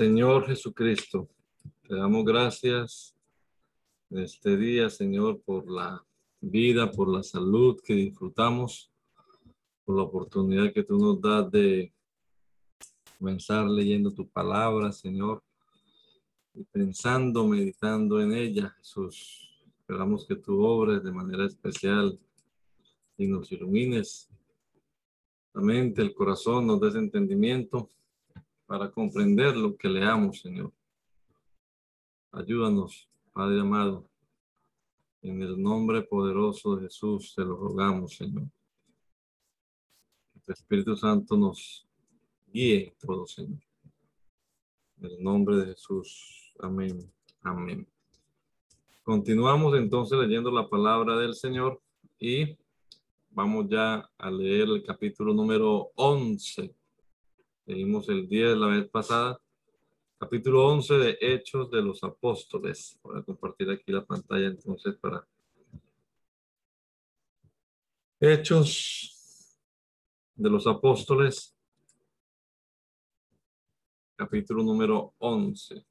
Señor Jesucristo, te damos gracias en este día, Señor, por la vida, por la salud que disfrutamos, por la oportunidad que tú nos das de comenzar leyendo tu palabra, Señor, y pensando, meditando en ella, Jesús. Esperamos que tú obres de manera especial y nos ilumines la mente, el corazón, nos des entendimiento para comprender lo que leamos, Señor. Ayúdanos, Padre amado. En el nombre poderoso de Jesús te lo rogamos, Señor. Que el Espíritu Santo nos guíe todo, Señor. En el nombre de Jesús. Amén. Amén. Continuamos entonces leyendo la palabra del Señor y vamos ya a leer el capítulo número 11 Leímos el 10 la vez pasada. Capítulo 11 de Hechos de los Apóstoles. Voy a compartir aquí la pantalla entonces para Hechos de los Apóstoles. Capítulo número 11.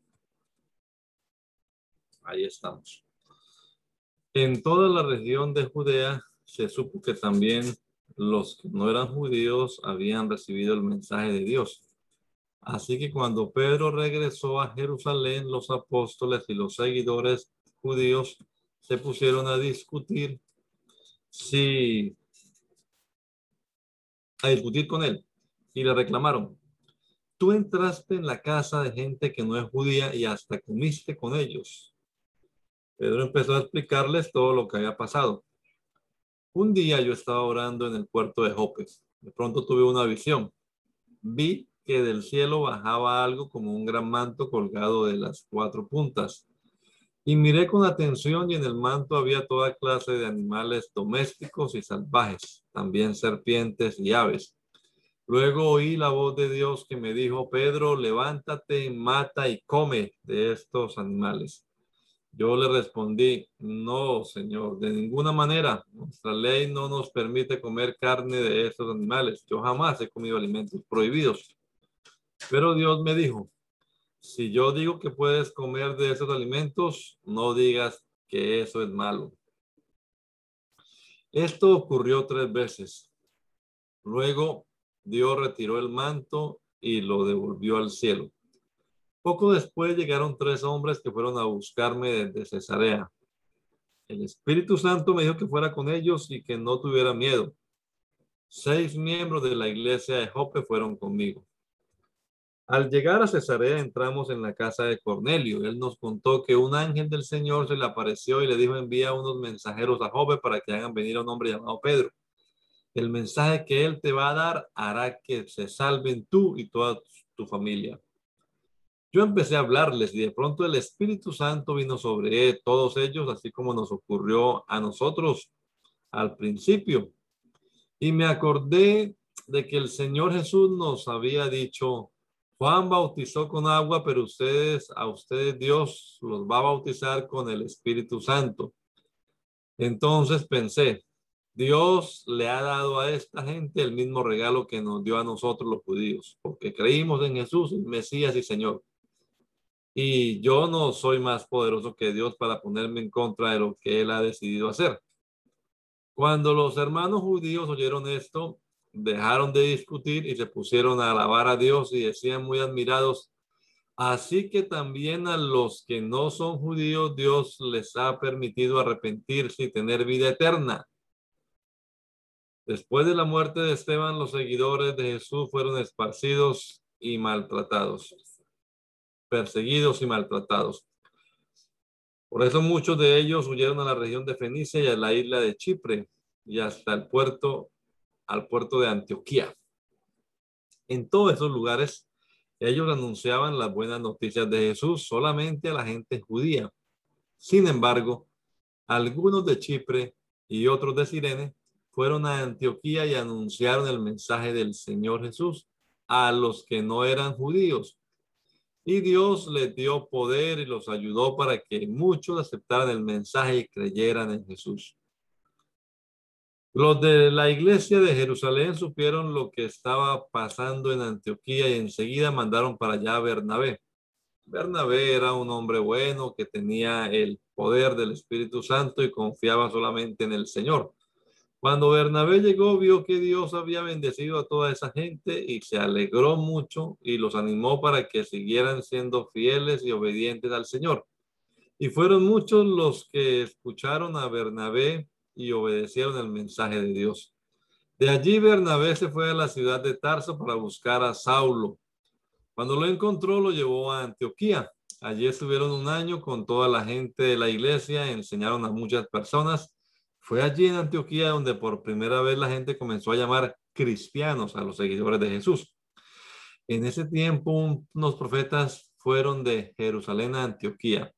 Ahí estamos. En toda la región de Judea se supo que también los que no eran judíos habían recibido el mensaje de Dios. Así que cuando Pedro regresó a Jerusalén, los apóstoles y los seguidores judíos se pusieron a discutir si a discutir con él y le reclamaron, tú entraste en la casa de gente que no es judía y hasta comiste con ellos. Pedro empezó a explicarles todo lo que había pasado. Un día yo estaba orando en el puerto de Jope. De pronto tuve una visión. Vi que del cielo bajaba algo como un gran manto colgado de las cuatro puntas. Y miré con atención y en el manto había toda clase de animales domésticos y salvajes, también serpientes y aves. Luego oí la voz de Dios que me dijo, Pedro, levántate, mata y come de estos animales. Yo le respondí, no, Señor, de ninguna manera. Nuestra ley no nos permite comer carne de estos animales. Yo jamás he comido alimentos prohibidos. Pero Dios me dijo, si yo digo que puedes comer de esos alimentos, no digas que eso es malo. Esto ocurrió tres veces. Luego Dios retiró el manto y lo devolvió al cielo. Poco después llegaron tres hombres que fueron a buscarme desde Cesarea. El Espíritu Santo me dijo que fuera con ellos y que no tuviera miedo. Seis miembros de la iglesia de Jope fueron conmigo. Al llegar a Cesarea entramos en la casa de Cornelio. Él nos contó que un ángel del Señor se le apareció y le dijo envía unos mensajeros a Jope para que hagan venir a un hombre llamado Pedro. El mensaje que él te va a dar hará que se salven tú y toda tu familia. Yo empecé a hablarles y de pronto el Espíritu Santo vino sobre todos ellos, así como nos ocurrió a nosotros al principio. Y me acordé de que el Señor Jesús nos había dicho, Juan bautizó con agua, pero ustedes, a ustedes Dios los va a bautizar con el Espíritu Santo. Entonces pensé, Dios le ha dado a esta gente el mismo regalo que nos dio a nosotros los judíos, porque creímos en Jesús, Mesías y Señor y yo no soy más poderoso que Dios para ponerme en contra de lo que Él ha decidido hacer. Cuando los hermanos judíos oyeron esto, dejaron de discutir y se pusieron a alabar a Dios y decían muy admirados, así que también a los que no son judíos Dios les ha permitido arrepentirse y tener vida eterna. Después de la muerte de Esteban, los seguidores de Jesús fueron esparcidos y maltratados perseguidos y maltratados. Por eso muchos de ellos huyeron a la región de Fenicia y a la isla de Chipre. y hasta el puerto, al puerto de Antioquía. En todos esos lugares, ellos anunciaban las buenas noticias de Jesús solamente a la gente judía. Sin embargo, algunos de Chipre y otros de Sirene fueron a Antioquía y anunciaron el mensaje del Señor Jesús a los que no eran judíos. Y Dios les dio poder y los ayudó para que muchos aceptaran el mensaje y creyeran en Jesús. Los de la iglesia de Jerusalén supieron lo que estaba pasando en Antioquía y enseguida mandaron para allá a Bernabé. Bernabé era un hombre bueno que tenía el poder del Espíritu Santo y confiaba solamente en el Señor. Cuando Bernabé llegó, vio que Dios había bendecido a toda esa gente y se alegró mucho y los animó para que siguieran siendo fieles y obedientes al Señor. Y fueron muchos los que escucharon a Bernabé y obedecieron el mensaje de Dios. De allí Bernabé se fue a la ciudad de Tarso para buscar a Saulo. Cuando lo encontró, lo llevó a Antioquía. Allí estuvieron un año con toda la gente de la iglesia, enseñaron a muchas personas fue allí en Antioquía donde por primera vez la gente comenzó a llamar cristianos a los seguidores de Jesús. En ese tiempo, unos profetas fueron de Jerusalén a Antioquía.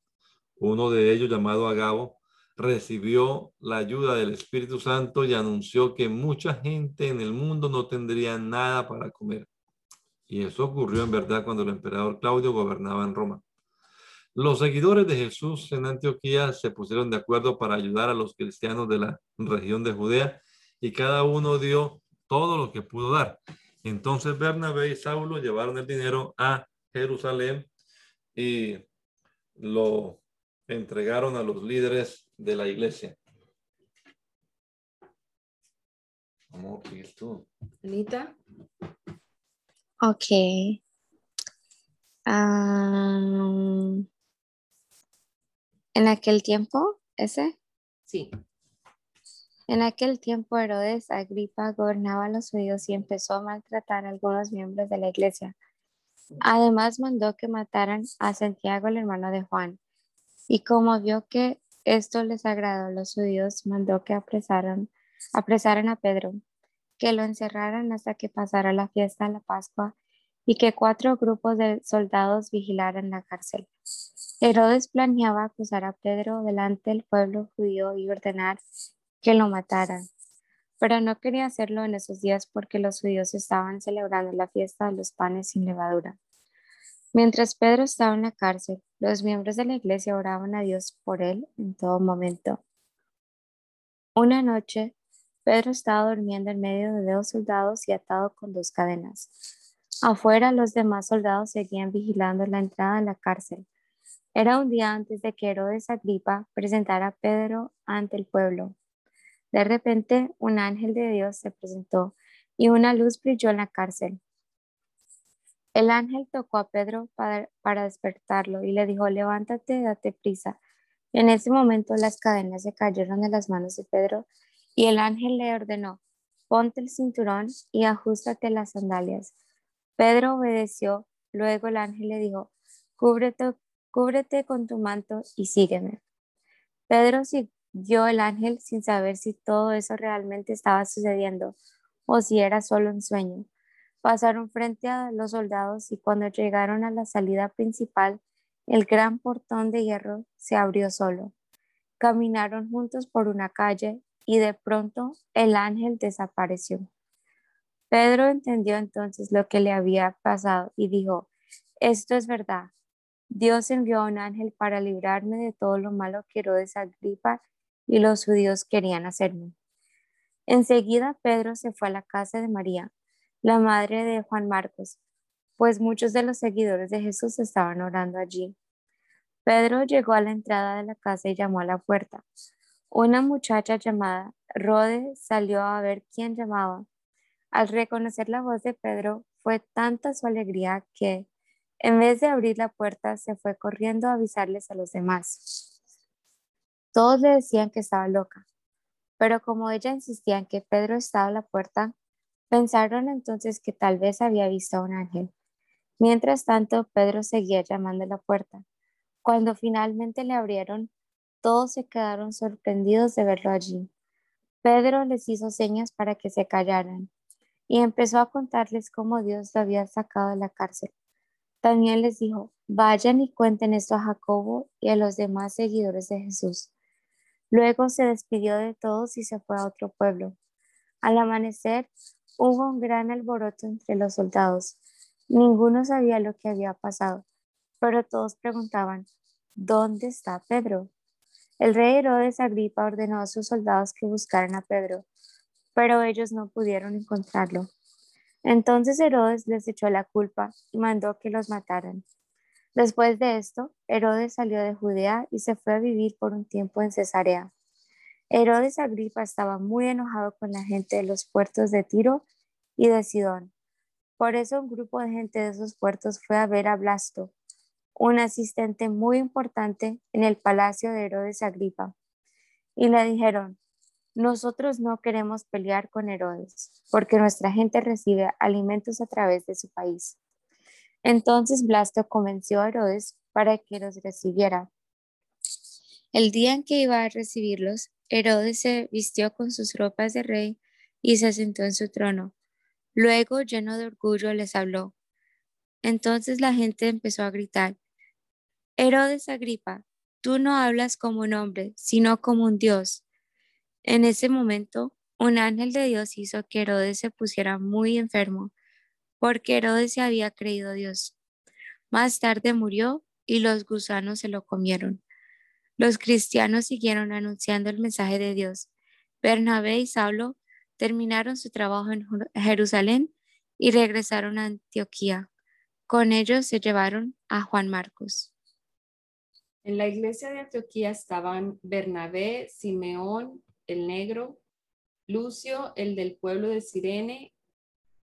Uno de ellos, llamado Agabo, recibió la ayuda del Espíritu Santo y anunció que mucha gente en el mundo no tendría nada para comer. Y eso ocurrió en verdad cuando el emperador Claudio gobernaba en Roma. Los seguidores de Jesús en Antioquía se pusieron de acuerdo para ayudar a los cristianos de la región de Judea y cada uno dio todo lo que pudo dar. Entonces Bernabé y Saulo llevaron el dinero a Jerusalén y lo entregaron a los líderes de la iglesia. ¿Cómo tú? Anita. Ok. Um, en aquel tiempo, ese. Sí. En aquel tiempo Herodes Agripa gobernaba a los judíos y empezó a maltratar a algunos miembros de la iglesia. Además mandó que mataran a Santiago, el hermano de Juan. Y como vio que esto les agradó a los judíos, mandó que apresaran, apresaran a Pedro, que lo encerraran hasta que pasara la fiesta de la Pascua y que cuatro grupos de soldados vigilaran la cárcel. Herodes planeaba acusar a Pedro delante del pueblo judío y ordenar que lo mataran, pero no quería hacerlo en esos días porque los judíos estaban celebrando la fiesta de los panes sin levadura. Mientras Pedro estaba en la cárcel, los miembros de la iglesia oraban a Dios por él en todo momento. Una noche, Pedro estaba durmiendo en medio de dos soldados y atado con dos cadenas. Afuera, los demás soldados seguían vigilando la entrada de la cárcel. Era un día antes de que Herodes Agripa presentara a Pedro ante el pueblo. De repente, un ángel de Dios se presentó y una luz brilló en la cárcel. El ángel tocó a Pedro para, despertarlo y le dijo, levántate, date prisa. En ese momento las cadenas se cayeron de las manos de Pedro y el ángel le ordenó, ponte el cinturón y ajustate las sandalias. Pedro obedeció, luego el ángel le dijo, cúbrete, cúbrete con tu manto y sígueme. Pedro siguió el ángel sin saber si todo eso realmente estaba sucediendo o si era solo un sueño. Pasaron frente a los soldados y cuando llegaron a la salida principal, el gran portón de hierro se abrió solo. Caminaron juntos por una calle y de pronto el ángel desapareció. Pedro entendió entonces lo que le había pasado y dijo, esto es verdad, Dios envió a un ángel para librarme de todo lo malo que Herodes Agripa y los judíos querían hacerme. Enseguida Pedro se fue a la casa de María, la madre de Juan Marcos, pues muchos de los seguidores de Jesús estaban orando allí. Pedro llegó a la entrada de la casa y llamó a la puerta. Una muchacha llamada Rode salió a ver quién llamaba. Al reconocer la voz de Pedro, fue tanta su alegría que, en vez de abrir la puerta, se fue corriendo a avisarles a los demás. Todos le decían que estaba loca, pero como ella insistía en que Pedro estaba a la puerta, pensaron entonces que tal vez había visto a un ángel. Mientras tanto, Pedro seguía llamando a la puerta. Cuando finalmente le abrieron, todos se quedaron sorprendidos de verlo allí. Pedro les hizo señas para que se callaran y empezó a contarles cómo Dios lo había sacado de la cárcel. También les dijo, vayan y cuenten esto a Jacobo y a los demás seguidores de Jesús. Luego se despidió de todos y se fue a otro pueblo. Al amanecer hubo un gran alboroto entre los soldados. Ninguno sabía lo que había pasado, pero todos preguntaban, ¿dónde está Pedro? El rey Herodes Agripa ordenó a sus soldados que buscaran a Pedro, pero ellos no pudieron encontrarlo. Entonces Herodes les echó la culpa y mandó que los mataran. Después de esto, Herodes salió de Judea y se fue a vivir por un tiempo en Cesarea. Herodes Agripa estaba muy enojado con la gente de los puertos de Tiro y de Sidón. Por eso un grupo de gente de esos puertos fue a ver a Blasto, un asistente muy importante en el palacio de Herodes Agripa, y le dijeron, nosotros no queremos pelear con Herodes, porque nuestra gente recibe alimentos a través de su país. Entonces Blasto convenció a Herodes para que los recibiera. El día en que iba a recibirlos, Herodes se vistió con sus ropas de rey y se sentó en su trono. Luego, lleno de orgullo, les habló. Entonces la gente empezó a gritar, Herodes Agripa, tú no hablas como un hombre, sino como un dios. En ese momento, un ángel de Dios hizo que Herodes se pusiera muy enfermo, porque Herodes se había creído Dios. Más tarde murió y los gusanos se lo comieron. Los cristianos siguieron anunciando el mensaje de Dios. Bernabé y Saulo terminaron su trabajo en Jerusalén y regresaron a Antioquía. Con ellos se llevaron a Juan Marcos. En la iglesia de Antioquía estaban Bernabé, Simeón, el negro, Lucio, el del pueblo de Sirene,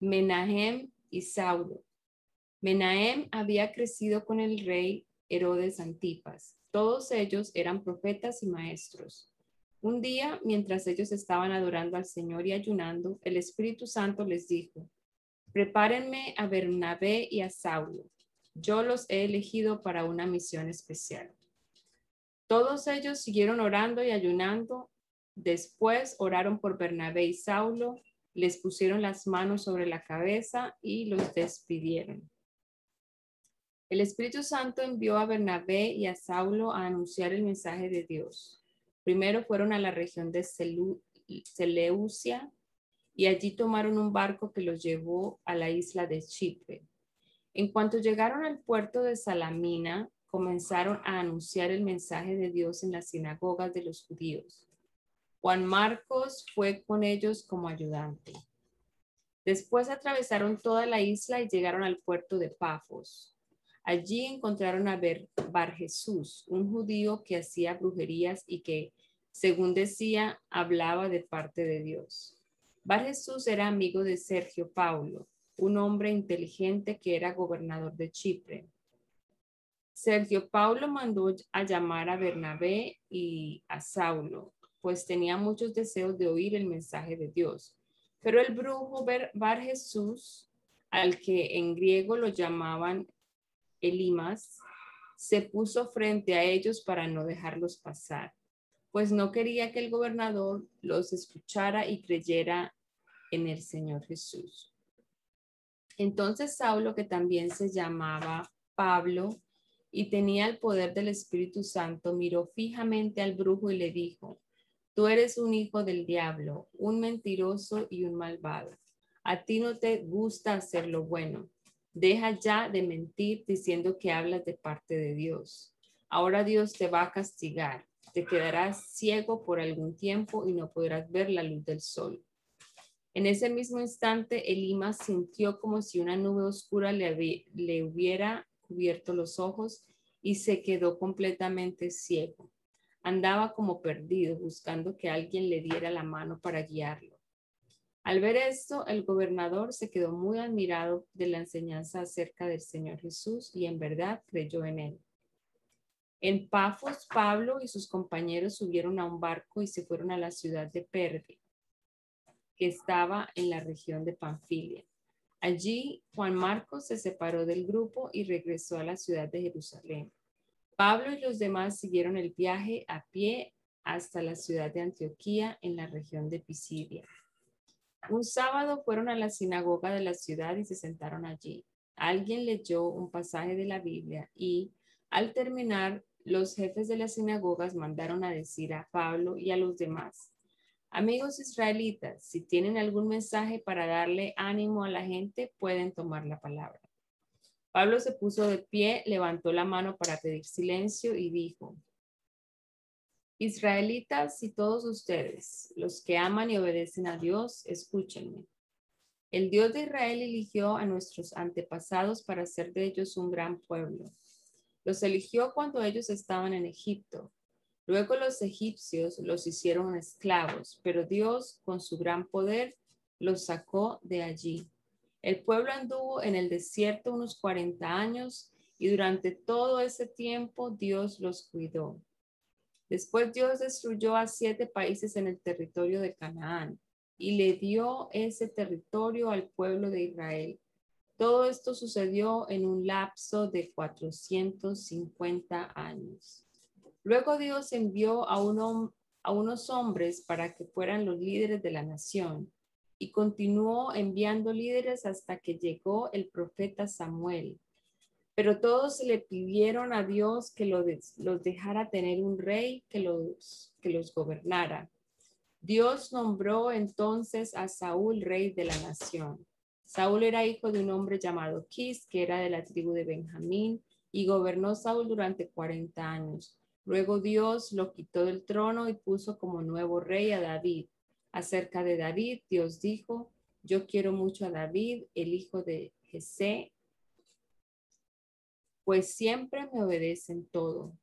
Menahem y Saulo. Menahem había crecido con el rey Herodes Antipas. Todos ellos eran profetas y maestros. Un día, mientras ellos estaban adorando al Señor y ayunando, el Espíritu Santo les dijo, prepárenme a Bernabé y a Saulo. Yo los he elegido para una misión especial. Todos ellos siguieron orando y ayunando Después oraron por Bernabé y Saulo, les pusieron las manos sobre la cabeza y los despidieron. El Espíritu Santo envió a Bernabé y a Saulo a anunciar el mensaje de Dios. Primero fueron a la región de Seleucia y allí tomaron un barco que los llevó a la isla de Chipre. En cuanto llegaron al puerto de Salamina, comenzaron a anunciar el mensaje de Dios en las sinagogas de los judíos. Juan Marcos fue con ellos como ayudante. Después atravesaron toda la isla y llegaron al puerto de Pafos. Allí encontraron a Bar Jesús, un judío que hacía brujerías y que, según decía, hablaba de parte de Dios. Bar Jesús era amigo de Sergio Paulo, un hombre inteligente que era gobernador de Chipre. Sergio Paulo mandó a llamar a Bernabé y a Saulo pues tenía muchos deseos de oír el mensaje de Dios. Pero el brujo Bar Jesús, al que en griego lo llamaban Elimas, se puso frente a ellos para no dejarlos pasar, pues no quería que el gobernador los escuchara y creyera en el Señor Jesús. Entonces Saulo, que también se llamaba Pablo y tenía el poder del Espíritu Santo, miró fijamente al brujo y le dijo, Tú eres un hijo del diablo, un mentiroso y un malvado. A ti no te gusta hacer lo bueno. Deja ya de mentir diciendo que hablas de parte de Dios. Ahora Dios te va a castigar. Te quedarás ciego por algún tiempo y no podrás ver la luz del sol. En ese mismo instante, Elima sintió como si una nube oscura le, le hubiera cubierto los ojos y se quedó completamente ciego. Andaba como perdido, buscando que alguien le diera la mano para guiarlo. Al ver esto, el gobernador se quedó muy admirado de la enseñanza acerca del Señor Jesús y en verdad creyó en él. En Pafos, Pablo y sus compañeros subieron a un barco y se fueron a la ciudad de Perge, que estaba en la región de Panfilia. Allí, Juan Marcos se separó del grupo y regresó a la ciudad de Jerusalén. Pablo y los demás siguieron el viaje a pie hasta la ciudad de Antioquía en la región de Pisidia. Un sábado fueron a la sinagoga de la ciudad y se sentaron allí. Alguien leyó un pasaje de la Biblia y, al terminar, los jefes de las sinagogas mandaron a decir a Pablo y a los demás, amigos israelitas, si tienen algún mensaje para darle ánimo a la gente, pueden tomar la palabra. Pablo se puso de pie, levantó la mano para pedir silencio y dijo, Israelitas y todos ustedes, los que aman y obedecen a Dios, escúchenme. El Dios de Israel eligió a nuestros antepasados para hacer de ellos un gran pueblo. Los eligió cuando ellos estaban en Egipto. Luego los egipcios los hicieron esclavos, pero Dios, con su gran poder, los sacó de allí. El pueblo anduvo en el desierto unos 40 años y durante todo ese tiempo Dios los cuidó. Después Dios destruyó a siete países en el territorio de Canaán y le dio ese territorio al pueblo de Israel. Todo esto sucedió en un lapso de 450 años. Luego Dios envió a, unos hombres para que fueran los líderes de la nación y continuó enviando líderes hasta que llegó el profeta Samuel. Pero todos le pidieron a Dios que los dejara tener un rey que los, que los gobernara. Dios nombró entonces a Saúl rey de la nación. Saúl era hijo de un hombre llamado Quis, que era de la tribu de Benjamín, y gobernó Saúl durante 40 años. Luego Dios lo quitó del trono y puso como nuevo rey a David. Acerca de David, Dios dijo, yo quiero mucho a David, el hijo de Jesé, pues siempre me obedecen todo.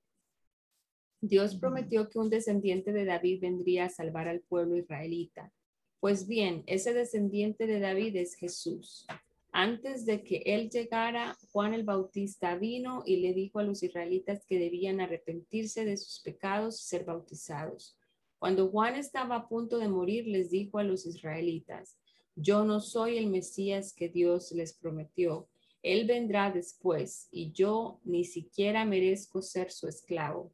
Dios prometió que un descendiente de David vendría a salvar al pueblo israelita. Pues bien, ese descendiente de David es Jesús. Antes de que él llegara, Juan el Bautista vino y le dijo a los israelitas que debían arrepentirse de sus pecados y ser bautizados. Cuando Juan estaba a punto de morir, les dijo a los israelitas, yo no soy el Mesías que Dios les prometió. Él vendrá después y yo ni siquiera merezco ser su esclavo.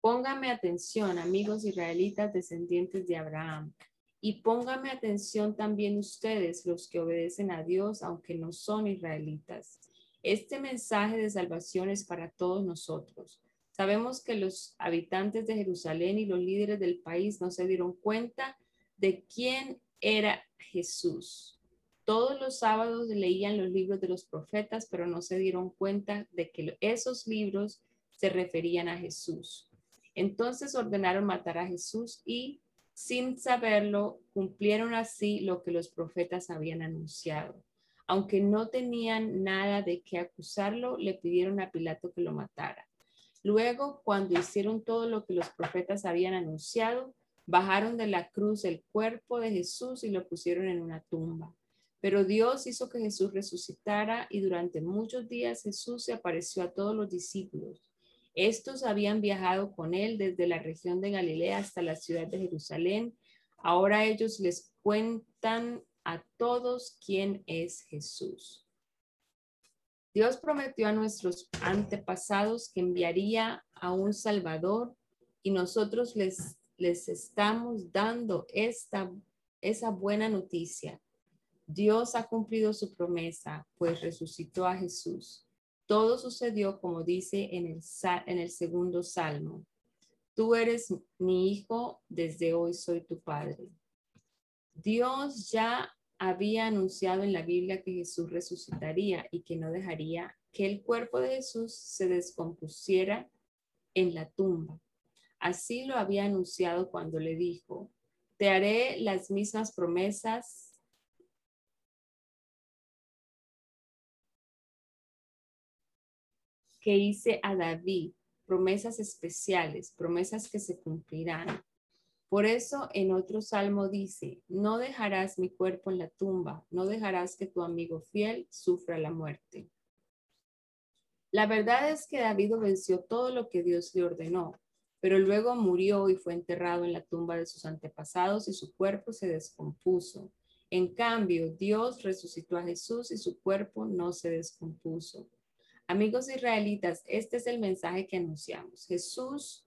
Póngame atención, amigos israelitas descendientes de Abraham, y póngame atención también ustedes, los que obedecen a Dios, aunque no son israelitas. Este mensaje de salvación es para todos nosotros. Sabemos que los habitantes de Jerusalén y los líderes del país no se dieron cuenta de quién era Jesús. Todos los sábados leían los libros de los profetas, pero no se dieron cuenta de que esos libros se referían a Jesús. Entonces ordenaron matar a Jesús y, sin saberlo, cumplieron así lo que los profetas habían anunciado. Aunque no tenían nada de qué acusarlo, le pidieron a Pilato que lo matara. Luego, cuando hicieron todo lo que los profetas habían anunciado, bajaron de la cruz el cuerpo de Jesús y lo pusieron en una tumba. Pero Dios hizo que Jesús resucitara y durante muchos días Jesús se apareció a todos los discípulos. Estos habían viajado con él desde la región de Galilea hasta la ciudad de Jerusalén. Ahora ellos les cuentan a todos quién es Jesús. Dios prometió a nuestros antepasados que enviaría a un Salvador y nosotros les, les estamos dando esta, esa buena noticia. Dios ha cumplido su promesa, pues resucitó a Jesús. Todo sucedió como dice en el, en el segundo salmo. Tú eres mi hijo, desde hoy soy tu padre. Dios ya había anunciado en la Biblia que Jesús resucitaría y que no dejaría que el cuerpo de Jesús se descompusiera en la tumba. Así lo había anunciado cuando le dijo, te haré las mismas promesas que hice a David, promesas especiales, promesas que se cumplirán. Por eso en otro salmo dice, no dejarás mi cuerpo en la tumba, no dejarás que tu amigo fiel sufra la muerte. La verdad es que David obedeció todo lo que Dios le ordenó, pero luego murió y fue enterrado en la tumba de sus antepasados y su cuerpo se descompuso. En cambio, Dios resucitó a Jesús y su cuerpo no se descompuso. Amigos israelitas, este es el mensaje que anunciamos. Jesús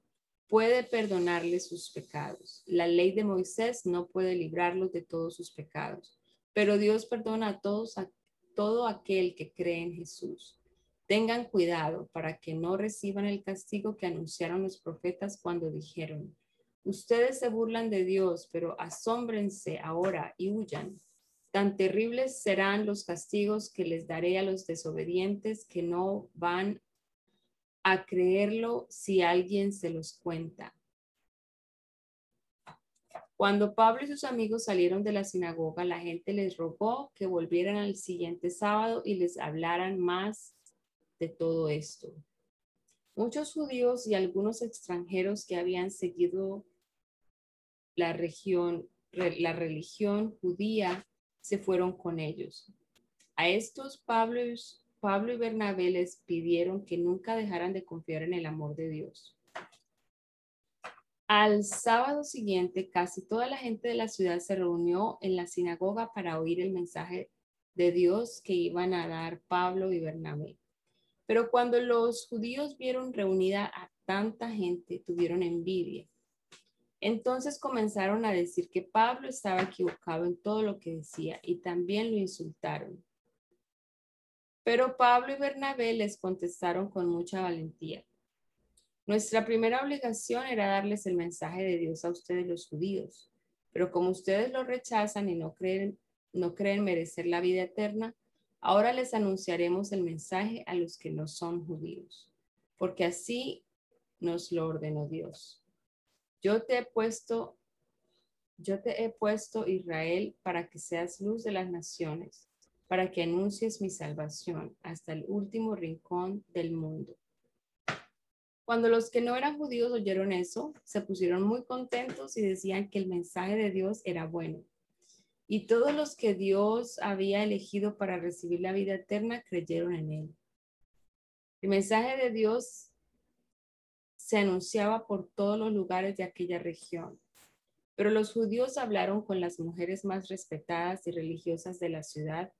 puede perdonarles sus pecados. La ley de Moisés no puede librarlos de todos sus pecados, pero Dios perdona a todos todo aquel que cree en Jesús. Tengan cuidado para que no reciban el castigo que anunciaron los profetas cuando dijeron, ustedes se burlan de Dios, pero asómbrense ahora y huyan. Tan terribles serán los castigos que les daré a los desobedientes que no van a creerlo si alguien se los cuenta. Cuando Pablo y sus amigos salieron de la sinagoga, la gente les rogó que volvieran al siguiente sábado y les hablaran más de todo esto. Muchos judíos y algunos extranjeros que habían seguido la, región, la religión judía se fueron con ellos. A estos Pablo Pablo y Bernabé les pidieron que nunca dejaran de confiar en el amor de Dios. Al sábado siguiente, casi toda la gente de la ciudad se reunió en la sinagoga para oír el mensaje de Dios que iban a dar Pablo y Bernabé. Pero cuando los judíos vieron reunida a tanta gente, tuvieron envidia. Entonces comenzaron a decir que Pablo estaba equivocado en todo lo que decía y también lo insultaron. Pero Pablo y Bernabé les contestaron con mucha valentía. Nuestra primera obligación era darles el mensaje de Dios a ustedes los judíos, pero como ustedes lo rechazan y no creen, no creen merecer la vida eterna, Ahora les anunciaremos el mensaje a los que no son judíos, porque así nos lo ordenó Dios. Yo te he puesto, yo te he puesto Israel para que seas luz de las naciones, para que anuncies mi salvación hasta el último rincón del mundo. Cuando los que no eran judíos oyeron eso, se pusieron muy contentos y decían que el mensaje de Dios era bueno y todos los que Dios había elegido para recibir la vida eterna creyeron en él. El mensaje de Dios se anunciaba por todos los lugares de aquella región, pero los judíos hablaron con las mujeres más respetadas y religiosas de la ciudad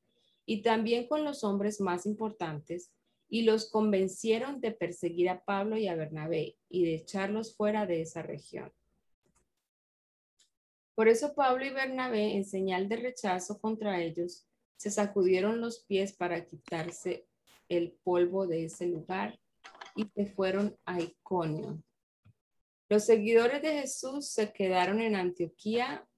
y también con los hombres más importantes y los convencieron de perseguir a Pablo y a Bernabé y de echarlos fuera de esa región. Por eso Pablo y Bernabé, en señal de rechazo contra ellos, se sacudieron los pies para quitarse el polvo de ese lugar y se fueron a Iconio. Los seguidores de Jesús se quedaron en Antioquía.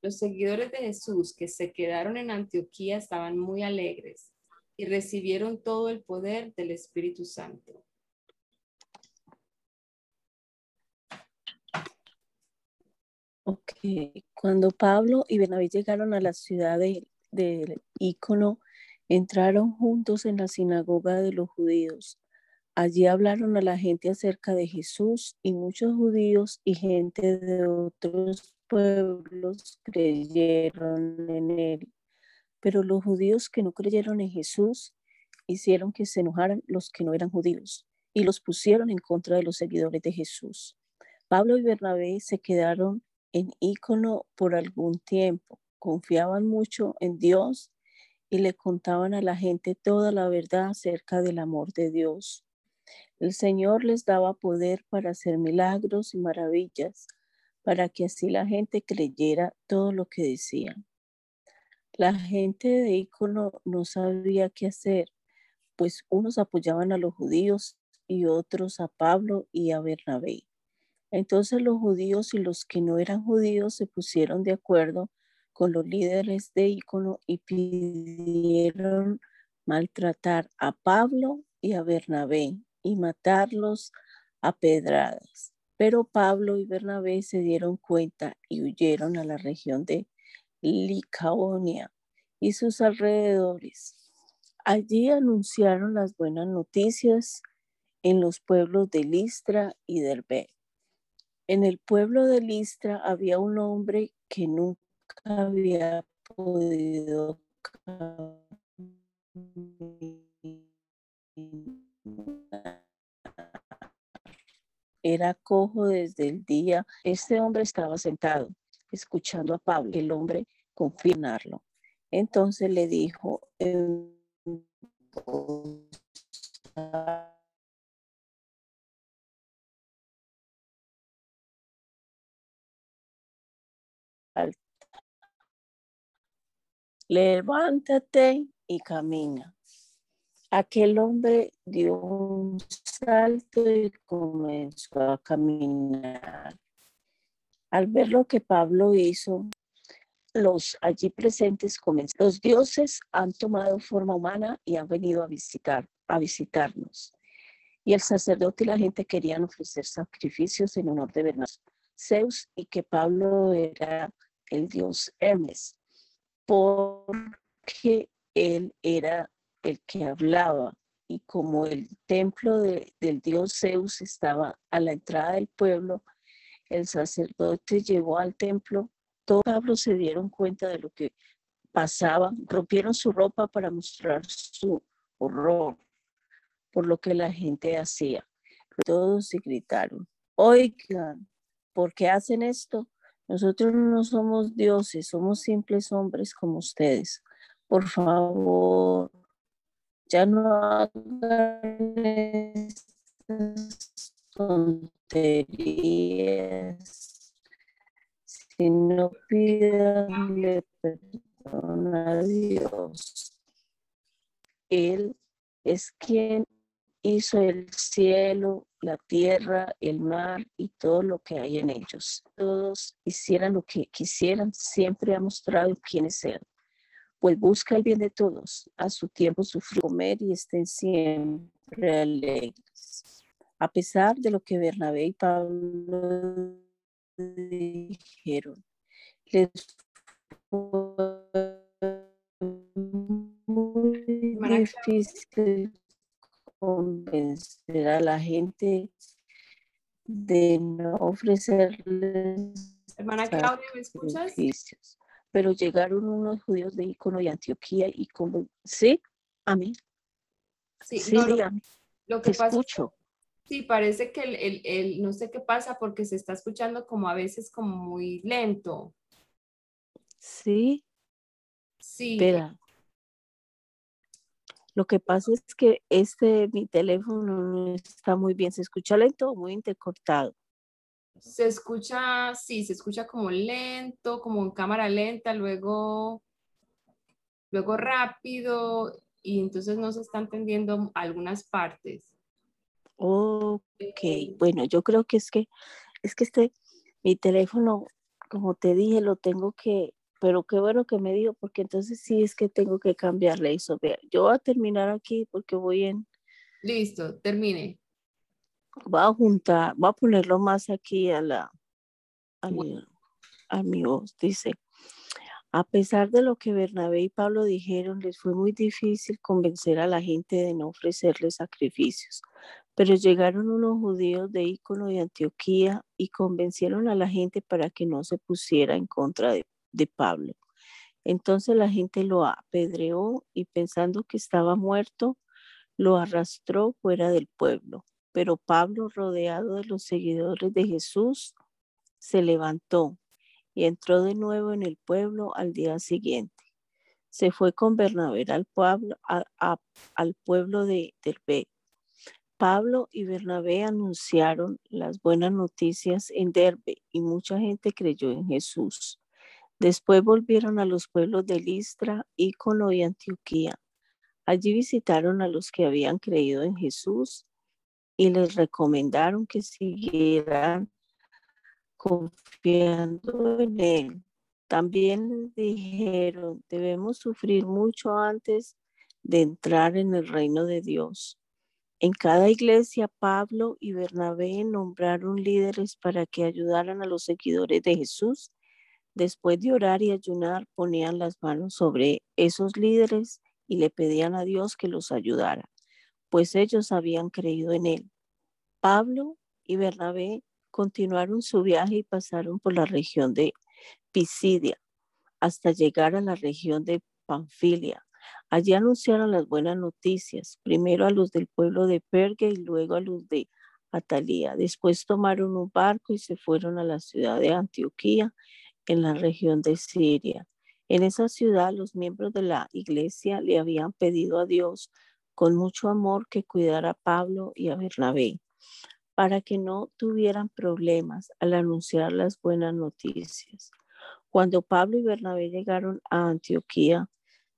Los seguidores de Jesús que se quedaron en Antioquía estaban muy alegres y recibieron todo el poder del Espíritu Santo. Ok, cuando Pablo y Bernabé llegaron a la ciudad del ícono, entraron juntos en la sinagoga de los judíos. Allí hablaron a la gente acerca de Jesús y muchos judíos y gente de otros pueblos creyeron en él. Pero los judíos que no creyeron en Jesús hicieron que se enojaran los que no eran judíos y los pusieron en contra de los seguidores de Jesús. Pablo y Bernabé se quedaron en ícono por algún tiempo. Confiaban mucho en Dios y le contaban a la gente toda la verdad acerca del amor de Dios. El Señor les daba poder para hacer milagros y maravillas, para que así la gente creyera todo lo que decían. La gente de ícono no sabía qué hacer, pues unos apoyaban a los judíos y otros a Pablo y a Bernabé. Entonces los judíos y los que no eran judíos se pusieron de acuerdo con los líderes de ícono y pidieron maltratar a Pablo y a Bernabé y matarlos a pedradas. Pero Pablo y Bernabé se dieron cuenta y huyeron a la región de Licaonia y sus alrededores. Allí anunciaron las buenas noticias en los pueblos de Listra y Derbe. En el pueblo de Listra había un hombre que nunca había podido era cojo desde el día. Este hombre estaba sentado, escuchando a Pablo, el hombre confirmarlo. Entonces le dijo, levántate y camina. Aquel hombre dio un salto y comenzó a caminar. Al ver lo que Pablo hizo, los allí presentes comenzaron. Los dioses han tomado forma humana y han venido a visitar, a visitarnos. Y el sacerdote y la gente querían ofrecer sacrificios en honor de Bernardo, Zeus y que Pablo era el dios Hermes, porque él era el que hablaba y como el templo del dios Zeus estaba a la entrada del pueblo, el sacerdote llevó al templo todos Pablo se dieron cuenta de lo que pasaba, rompieron su ropa para mostrar su horror por lo que la gente hacía. Todos se gritaron, oigan, ¿por qué hacen esto? Nosotros no somos dioses, somos simples hombres como ustedes. Por favor, ya no hagan estas tonterías si no pídanle perdón a Dios. Él es quien hizo el cielo, la tierra, el mar y todo lo que hay en ellos. Todos hicieran lo que quisieran, siempre ha mostrado quiénes eran. Pues busca el bien de todos, a su tiempo sufrir, comer y estén siempre alegres. A pesar de lo que Bernabé y Pablo dijeron. Les fue muy difícil convencer a la gente de no ofrecerles Hermana Claudia, ¿me escuchas? Pero llegaron unos judíos de Icono y Antioquía y como, sí, a mí. Sí, Sí, no, dígame, lo que pasa escucho. Sí, parece que el, el- el- no sé qué pasa porque se está escuchando como a veces como muy lento. Sí, Sí, espera. Lo que pasa es que este, mi teléfono no está muy bien, se escucha lento o muy intercortado. Se escucha, sí, se escucha como lento, como en cámara lenta, luego, luego rápido y entonces no se está entendiendo algunas partes. Ok, Eh, bueno, yo creo que es que, es que este, mi teléfono, como te dije, lo tengo que, pero qué bueno que me dijo, porque entonces sí es que tengo que cambiarle eso. Vea, yo voy a terminar aquí porque voy en, listo, termine. Voy a juntar, voy a ponerlo más aquí a la, a, mi- a mi voz. Dice, a pesar de lo que Bernabé y Pablo dijeron, les fue muy difícil convencer a la gente de no ofrecerles sacrificios. Pero llegaron unos judíos de Ícono y Antioquía y convencieron a la gente para que no se pusiera en contra de, de Pablo. Entonces la gente lo apedreó y pensando que estaba muerto, lo arrastró fuera del pueblo. Pero Pablo, rodeado de los seguidores de Jesús, se levantó y entró de nuevo en el pueblo al día siguiente. Se fue con Bernabé al pueblo, de Derbe. Pablo y Bernabé anunciaron las buenas noticias en Derbe y mucha gente creyó en Jesús. Después volvieron a los pueblos de Listra, Ícono y Antioquía. Allí visitaron a los que habían creído en Jesús y les recomendaron que siguieran confiando en Él. También dijeron, debemos sufrir mucho antes de entrar en el reino de Dios. En cada iglesia, Pablo y Bernabé nombraron líderes para que ayudaran a los seguidores de Jesús. Después de orar y ayunar, ponían las manos sobre esos líderes y le pedían a Dios que los ayudara, pues ellos habían creído en Él. Pablo y Bernabé continuaron su viaje y pasaron por la región de Pisidia hasta llegar a la región de Panfilia. Allí anunciaron las buenas noticias, primero a los del pueblo de Pergue y luego a los de Atalía. Después tomaron un barco y se fueron a la ciudad de Antioquía en la región de Siria. En esa ciudad los miembros de la iglesia le habían pedido a Dios con mucho amor que cuidara a Pablo y a Bernabé para que no tuvieran problemas al anunciar las buenas noticias. Cuando Pablo y Bernabé llegaron a Antioquía,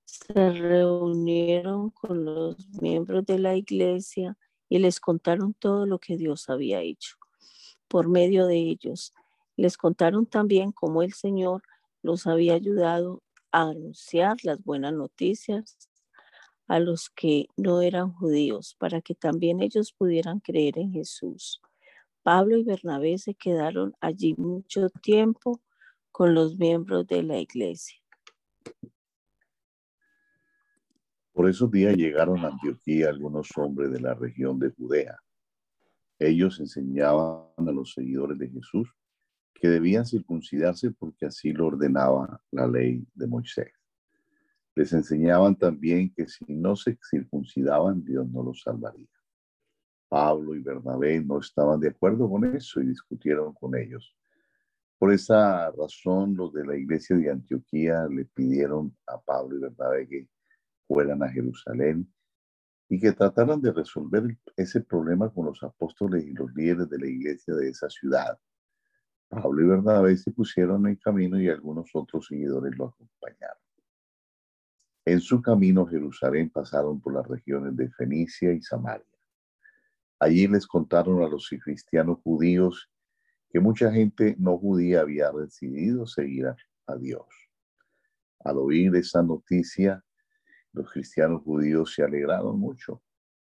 se reunieron con los miembros de la iglesia y les contaron todo lo que Dios había hecho por medio de ellos. Les contaron también cómo el Señor los había ayudado a anunciar las buenas noticias a los que no eran judíos, para que también ellos pudieran creer en Jesús. Pablo y Bernabé se quedaron allí mucho tiempo con los miembros de la iglesia. Por esos días llegaron a Antioquía algunos hombres de la región de Judea. Ellos enseñaban a los seguidores de Jesús que debían circuncidarse porque así lo ordenaba la ley de Moisés. Les enseñaban también que si no se circuncidaban, Dios no los salvaría. Pablo y Bernabé no estaban de acuerdo con eso y discutieron con ellos. Por esa razón, los de la iglesia de Antioquía le pidieron a Pablo y Bernabé que fueran a Jerusalén y que trataran de resolver ese problema con los apóstoles y los líderes de la iglesia de esa ciudad. Pablo y Bernabé se pusieron en camino y algunos otros seguidores lo acompañaron. En su camino a Jerusalén pasaron por las regiones de Fenicia y Samaria. Allí les contaron a los cristianos judíos que mucha gente no judía había decidido seguir a, a Dios. Al oír esa noticia, los cristianos judíos se alegraron mucho.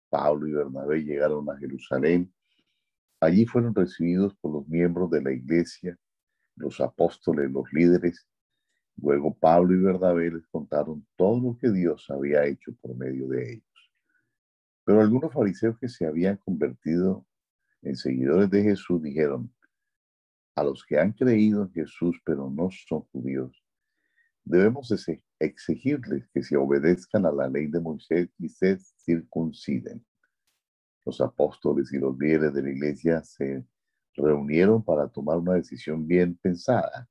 Pablo y Bernabé llegaron a Jerusalén. Allí fueron recibidos por los miembros de la iglesia, los apóstoles, los líderes Luego Pablo y Bernabé les contaron todo lo que Dios había hecho por medio de ellos. Pero algunos fariseos que se habían convertido en seguidores de Jesús dijeron, a los que han creído en Jesús pero no son judíos, debemos exigirles que se obedezcan a la ley de Moisés y se circunciden. Los apóstoles y los líderes de la iglesia se reunieron para tomar una decisión bien pensada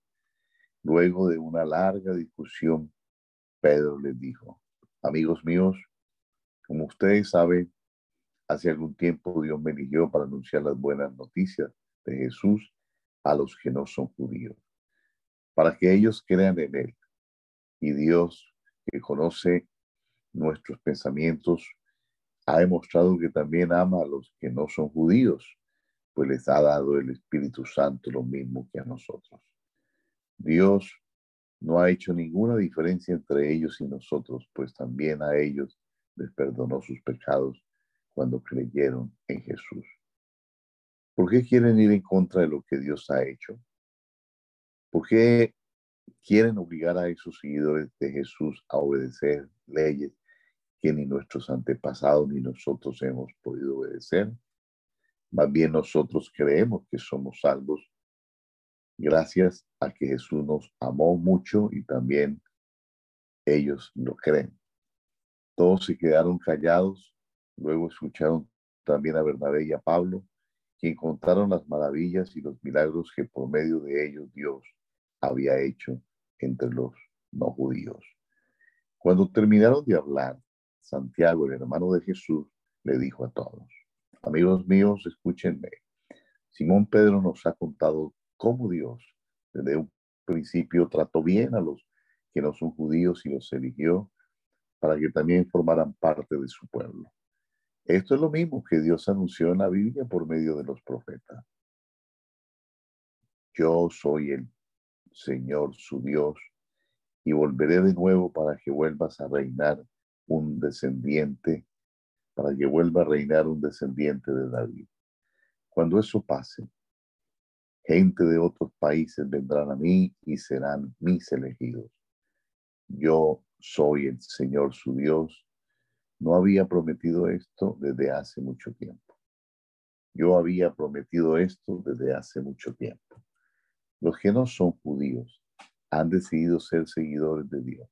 Luego de una larga discusión, Pedro les dijo, amigos míos, como ustedes saben, hace algún tiempo Dios me eligió para anunciar las buenas noticias de Jesús a los que no son judíos, para que ellos crean en Él. Y Dios, que conoce nuestros pensamientos, ha demostrado que también ama a los que no son judíos, pues les ha dado el Espíritu Santo lo mismo que a nosotros. Dios no ha hecho ninguna diferencia entre ellos y nosotros, pues también a ellos les perdonó sus pecados cuando creyeron en Jesús. ¿Por qué quieren ir en contra de lo que Dios ha hecho? ¿Por qué quieren obligar a esos seguidores de Jesús a obedecer leyes que ni nuestros antepasados ni nosotros hemos podido obedecer? Más bien nosotros creemos que somos salvos gracias a que Jesús nos amó mucho y también ellos lo creen. Todos se quedaron callados, luego escucharon también a Bernabé y a Pablo, quien contaron las maravillas y los milagros que por medio de ellos Dios había hecho entre los no judíos. Cuando terminaron de hablar, Santiago, el hermano de Jesús, le dijo a todos, amigos míos, escúchenme. Simón Pedro nos ha contado cómo Dios desde un principio trató bien a los que no son judíos y los eligió para que también formaran parte de su pueblo. Esto es lo mismo que Dios anunció en la Biblia por medio de los profetas. Yo soy el Señor su Dios y volveré de nuevo para que vuelvas a reinar un descendiente, para que vuelva a reinar un descendiente de David. Cuando eso pase, Gente de otros países vendrán a mí y serán mis elegidos. Yo soy el Señor su Dios. No había prometido esto desde hace mucho tiempo. Yo había prometido esto desde hace mucho tiempo. Los que no son judíos han decidido ser seguidores de Dios.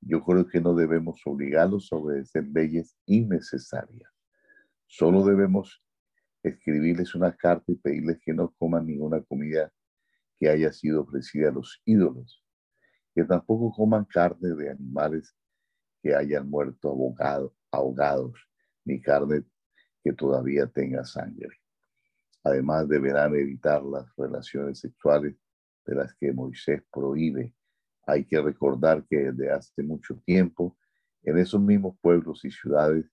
Yo creo que no debemos obligarlos a obedecer leyes innecesarias. Solo debemos escribirles una carta y pedirles que no coman ninguna comida que haya sido ofrecida a los ídolos, que tampoco coman carne de animales que hayan muerto ahogados, ni carne que todavía tenga sangre. Además, deberán evitar las relaciones sexuales de las que Moisés prohíbe. Hay que recordar que desde hace mucho tiempo en esos mismos pueblos y ciudades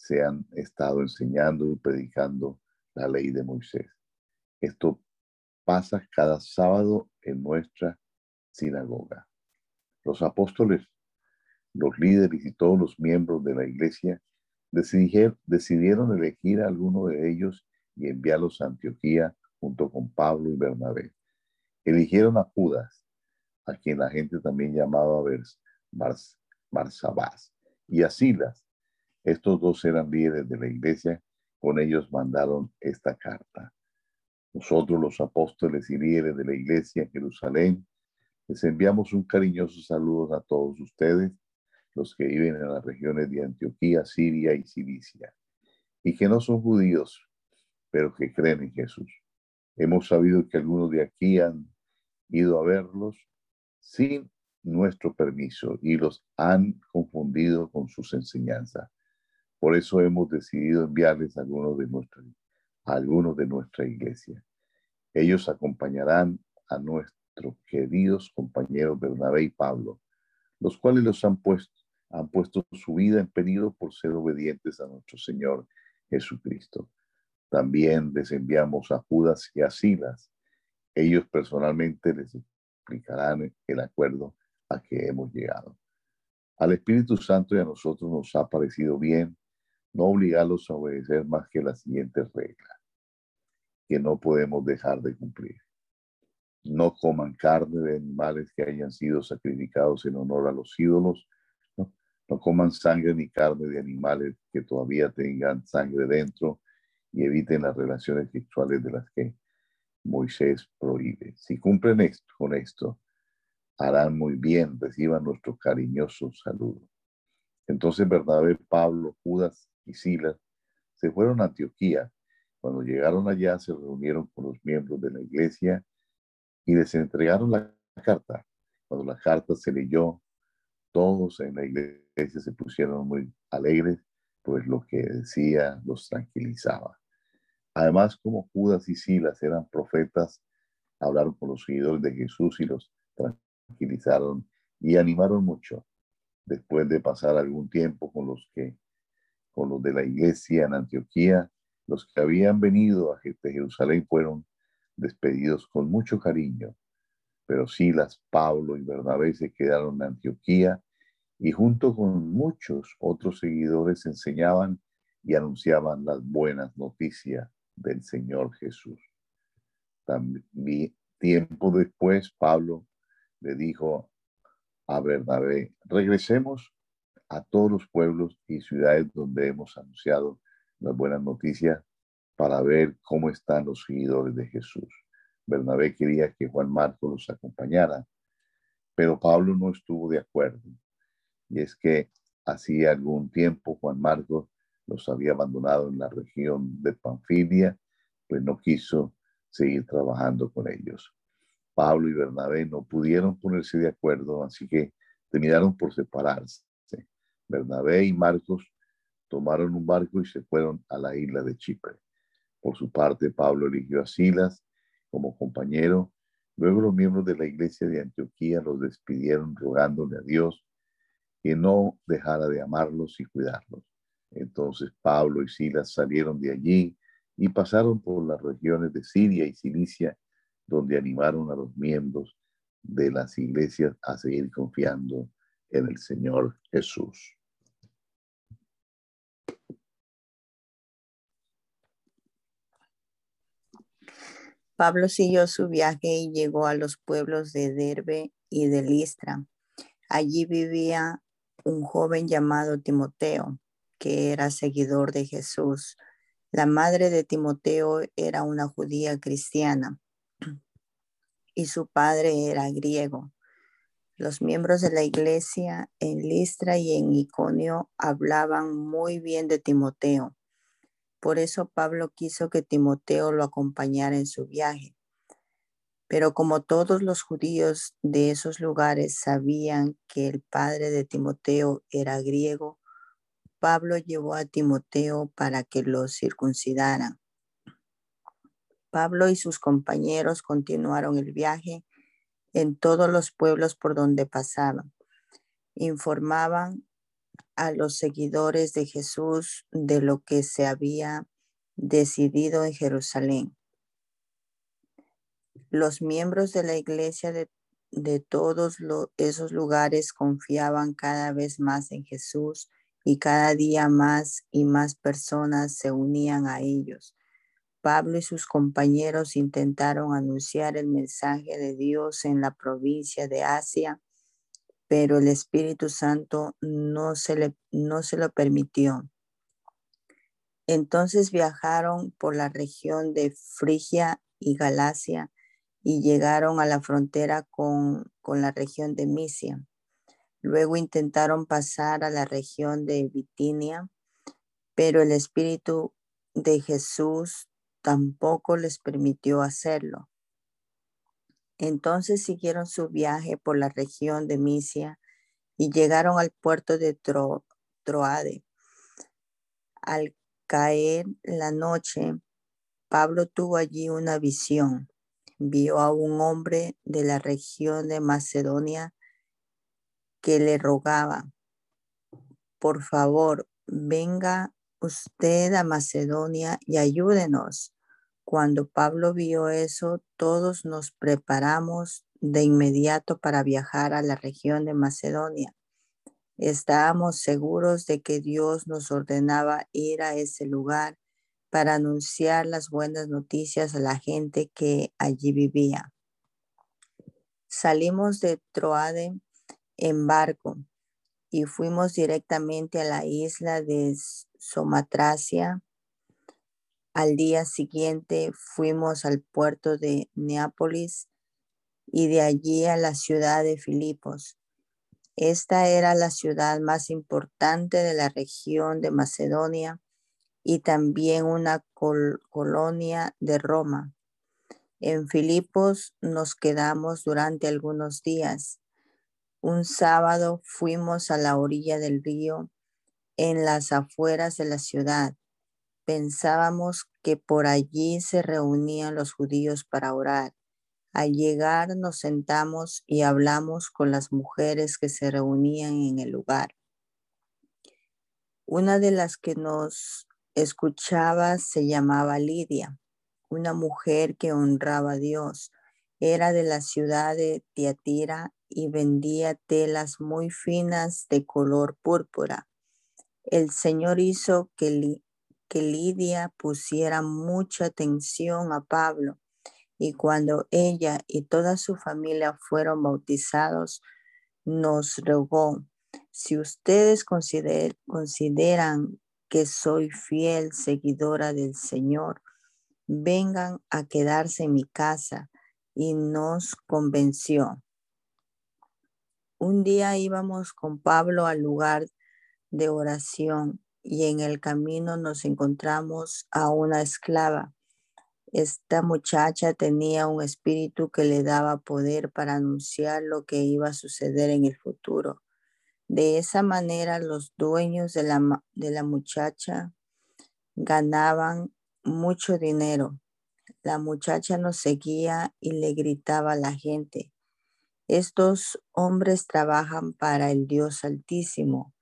se han estado enseñando y predicando la ley de Moisés. Esto pasa cada sábado en nuestra sinagoga. Los apóstoles, los líderes y todos los miembros de la iglesia decidieron elegir a alguno de ellos y enviarlos a Antioquía junto con Pablo y Bernabé. Eligieron a Judas, a quien la gente también llamaba Barsabás, y a Silas. Estos dos eran líderes de la iglesia, con ellos mandaron esta carta. Nosotros los apóstoles y líderes de la iglesia en Jerusalén, les enviamos un cariñoso saludo a todos ustedes, los que viven en las regiones de Antioquía, Siria y Cilicia, y que no son judíos, pero que creen en Jesús. Hemos sabido que algunos de aquí han ido a verlos sin nuestro permiso y los han confundido con sus enseñanzas. Por eso hemos decidido enviarles a algunos de nuestra, algunos de nuestra iglesia. Ellos acompañarán a nuestros queridos compañeros Bernabé y Pablo, los cuales los han puesto, han puesto su vida en peligro por ser obedientes a nuestro Señor Jesucristo. También les enviamos a Judas y a Silas. Ellos personalmente les explicarán el acuerdo a que hemos llegado. Al Espíritu Santo y a nosotros nos ha parecido bien no obligarlos a obedecer más que las siguientes reglas, que no podemos dejar de cumplir. No coman carne de animales que hayan sido sacrificados en honor a los ídolos. No, no coman sangre ni carne de animales que todavía tengan sangre dentro y eviten las relaciones sexuales de las que Moisés prohíbe. Si cumplen esto, con esto, harán muy bien, reciban nuestro cariñoso saludo. Entonces Bernabé, Pablo, Judas y Silas se fueron a Antioquía. Cuando llegaron allá se reunieron con los miembros de la iglesia y les entregaron la carta. Cuando la carta se leyó, todos en la iglesia se pusieron muy alegres, pues lo que decía los tranquilizaba. Además, como Judas y Silas eran profetas, hablaron con los seguidores de Jesús y los tranquilizaron y animaron mucho. Después de pasar algún tiempo con los que, con los de la iglesia en Antioquía, los que habían venido a Jerusalén fueron despedidos con mucho cariño. Pero Silas, Pablo y Bernabé se quedaron en Antioquía y junto con muchos otros seguidores enseñaban y anunciaban las buenas noticias del Señor Jesús. También tiempo después, Pablo le dijo a Bernabé, regresemos a todos los pueblos y ciudades donde hemos anunciado las buenas noticias para ver cómo están los seguidores de Jesús. Bernabé quería que Juan Marcos los acompañara, pero Pablo no estuvo de acuerdo. Y es que hacía algún tiempo Juan Marcos los había abandonado en la región de Panfilia, pues no quiso seguir trabajando con ellos. Pablo y Bernabé no pudieron ponerse de acuerdo, así que terminaron por separarse. Bernabé y Marcos tomaron un barco y se fueron a la isla de Chipre. Por su parte, Pablo eligió a Silas como compañero. Luego los miembros de la iglesia de Antioquía los despidieron rogándole a Dios que no dejara de amarlos y cuidarlos. Entonces Pablo y Silas salieron de allí y pasaron por las regiones de Siria y Cilicia, donde animaron a los miembros de las iglesias a seguir confiando en el Señor Jesús. Pablo siguió su viaje y llegó a los pueblos de Derbe y de Listra. Allí vivía un joven llamado Timoteo, que era seguidor de Jesús. La madre de Timoteo era una judía cristiana y su padre era griego. Los miembros de la iglesia en Listra y en Iconio hablaban muy bien de Timoteo. Por eso Pablo quiso que Timoteo lo acompañara en su viaje. Pero como todos los judíos de esos lugares sabían que el padre de Timoteo era griego, Pablo llevó a Timoteo para que lo circuncidaran. Pablo y sus compañeros continuaron el viaje en todos los pueblos por donde pasaban. Informaban a los seguidores de Jesús de lo que se había decidido en Jerusalén. Los miembros de la iglesia de, todos esos lugares confiaban cada vez más en Jesús y cada día más y más personas se unían a ellos. Pablo y sus compañeros intentaron anunciar el mensaje de Dios en la provincia de Asia, pero el Espíritu Santo no se, le, no se lo permitió. Entonces viajaron por la región de Frigia y Galacia y llegaron a la frontera con, con la región de Misia. Luego intentaron pasar a la región de Bitinia, pero el Espíritu de Jesús tampoco les permitió hacerlo. Entonces siguieron su viaje por la región de Misia y llegaron al puerto de Troade. Al caer la noche, Pablo tuvo allí una visión. Vio a un hombre de la región de Macedonia que le rogaba, por favor, venga usted a Macedonia y ayúdenos. Cuando Pablo vio eso, todos nos preparamos de inmediato para viajar a la región de Macedonia. Estábamos seguros de que Dios nos ordenaba ir a ese lugar para anunciar las buenas noticias a la gente que allí vivía. Salimos de Troade en barco y fuimos directamente a la isla de Somatracia. Al día siguiente fuimos al puerto de Neápolis y de allí a la ciudad de Filipos. Esta era la ciudad más importante de la región de Macedonia y también una colonia de Roma. En Filipos nos quedamos durante algunos días un sábado fuimos a la orilla del río, en las afueras de la ciudad. Pensábamos que por allí se reunían los judíos para orar. Al llegar nos sentamos y hablamos con las mujeres que se reunían en el lugar. Una de las que nos escuchaba se llamaba Lidia, una mujer que honraba a Dios. Era de la ciudad de Tiatira y vendía telas muy finas de color púrpura. El Señor hizo que, que Lidia pusiera mucha atención a Pablo y cuando ella y toda su familia fueron bautizados, nos rogó, si ustedes consideran que soy fiel seguidora del Señor, vengan a quedarse en mi casa. Y nos convenció. Un día íbamos con Pablo al lugar de oración y en el camino nos encontramos a una esclava. Esta muchacha tenía un espíritu que le daba poder para anunciar lo que iba a suceder en el futuro. De esa manera los dueños de la, de la muchacha ganaban mucho dinero. La muchacha nos seguía y le gritaba a la gente, estos hombres trabajan para el Dios Altísimo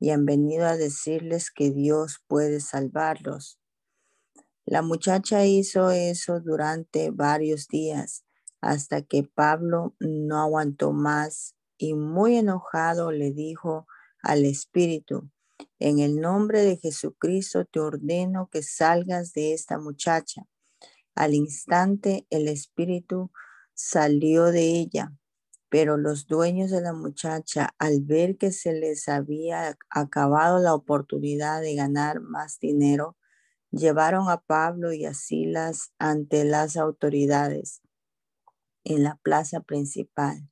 y han venido a decirles que Dios puede salvarlos. La muchacha hizo eso durante varios días hasta que Pablo no aguantó más y muy enojado le dijo al Espíritu, en el nombre de Jesucristo te ordeno que salgas de esta muchacha. Al instante el Espíritu salió de ella pero los dueños de la muchacha, al ver que se les había acabado la oportunidad de ganar más dinero, llevaron a Pablo y a Silas ante las autoridades en la plaza principal.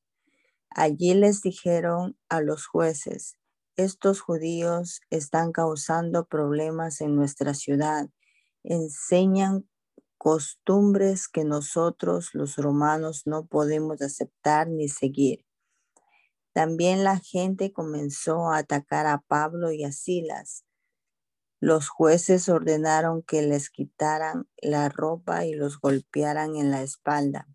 Allí les dijeron a los jueces, estos judíos están causando problemas en nuestra ciudad, enseñan costumbres que nosotros los romanos no podemos aceptar ni seguir. También la gente comenzó a atacar a Pablo y a Silas. Los jueces ordenaron que les quitaran la ropa y los golpearan en la espalda.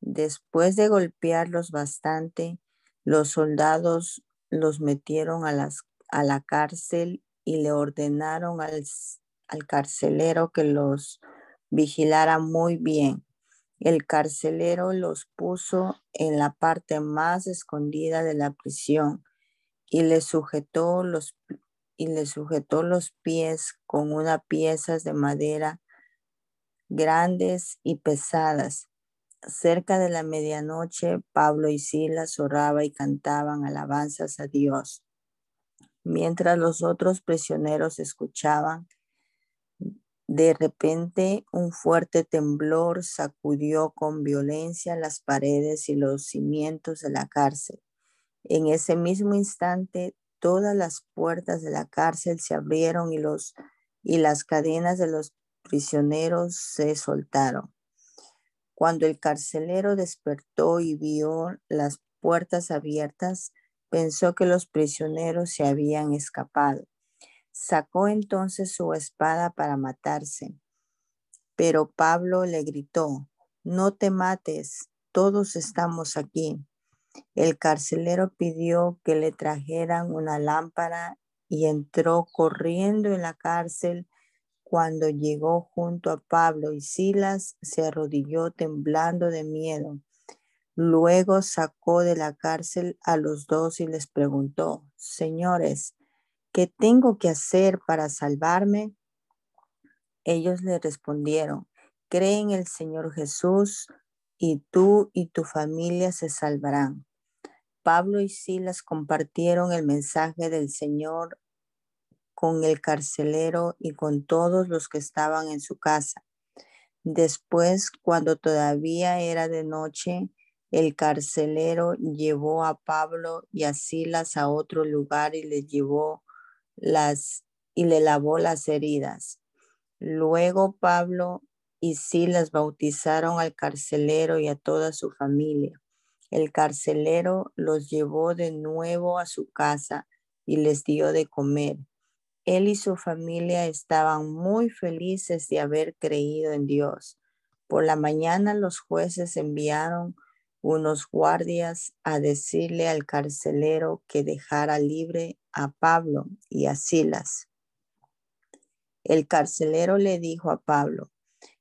Después de golpearlos bastante, los soldados los metieron a, las, a la cárcel y le ordenaron al, al carcelero que los vigilara muy bien. El carcelero los puso en la parte más escondida de la prisión y le sujetó los, y sujetó los pies con unas piezas de madera grandes y pesadas. Cerca de la medianoche, Pablo y Silas oraban y cantaban alabanzas a Dios. Mientras los otros prisioneros escuchaban, de repente un fuerte temblor sacudió con violencia las paredes y los cimientos de la cárcel. En ese mismo instante, todas las puertas de la cárcel se abrieron y, los, y las cadenas de los prisioneros se soltaron. Cuando el carcelero despertó y vio las puertas abiertas, pensó que los prisioneros se habían escapado. Sacó entonces su espada para matarse. Pero Pablo le gritó, no te mates, todos estamos aquí. El carcelero pidió que le trajeran una lámpara y entró corriendo en la cárcel. Cuando llegó junto a Pablo y Silas, se arrodilló temblando de miedo. Luego sacó de la cárcel a los dos y les preguntó, Señores, ¿qué tengo que hacer para salvarme? Ellos le respondieron, cree en el Señor Jesús y tú y tu familia se salvarán. Pablo y Silas compartieron el mensaje del Señor con el carcelero y con todos los que estaban en su casa. Después, cuando todavía era de noche, el carcelero llevó a Pablo y a Silas a otro lugar y le llevó las y le lavó las heridas. Luego Pablo y Silas bautizaron al carcelero y a toda su familia. El carcelero los llevó de nuevo a su casa y les dio de comer. Él y su familia estaban muy felices de haber creído en Dios. Por la mañana los jueces enviaron unos guardias a decirle al carcelero que dejara libre a Pablo y a Silas. El carcelero le dijo a Pablo,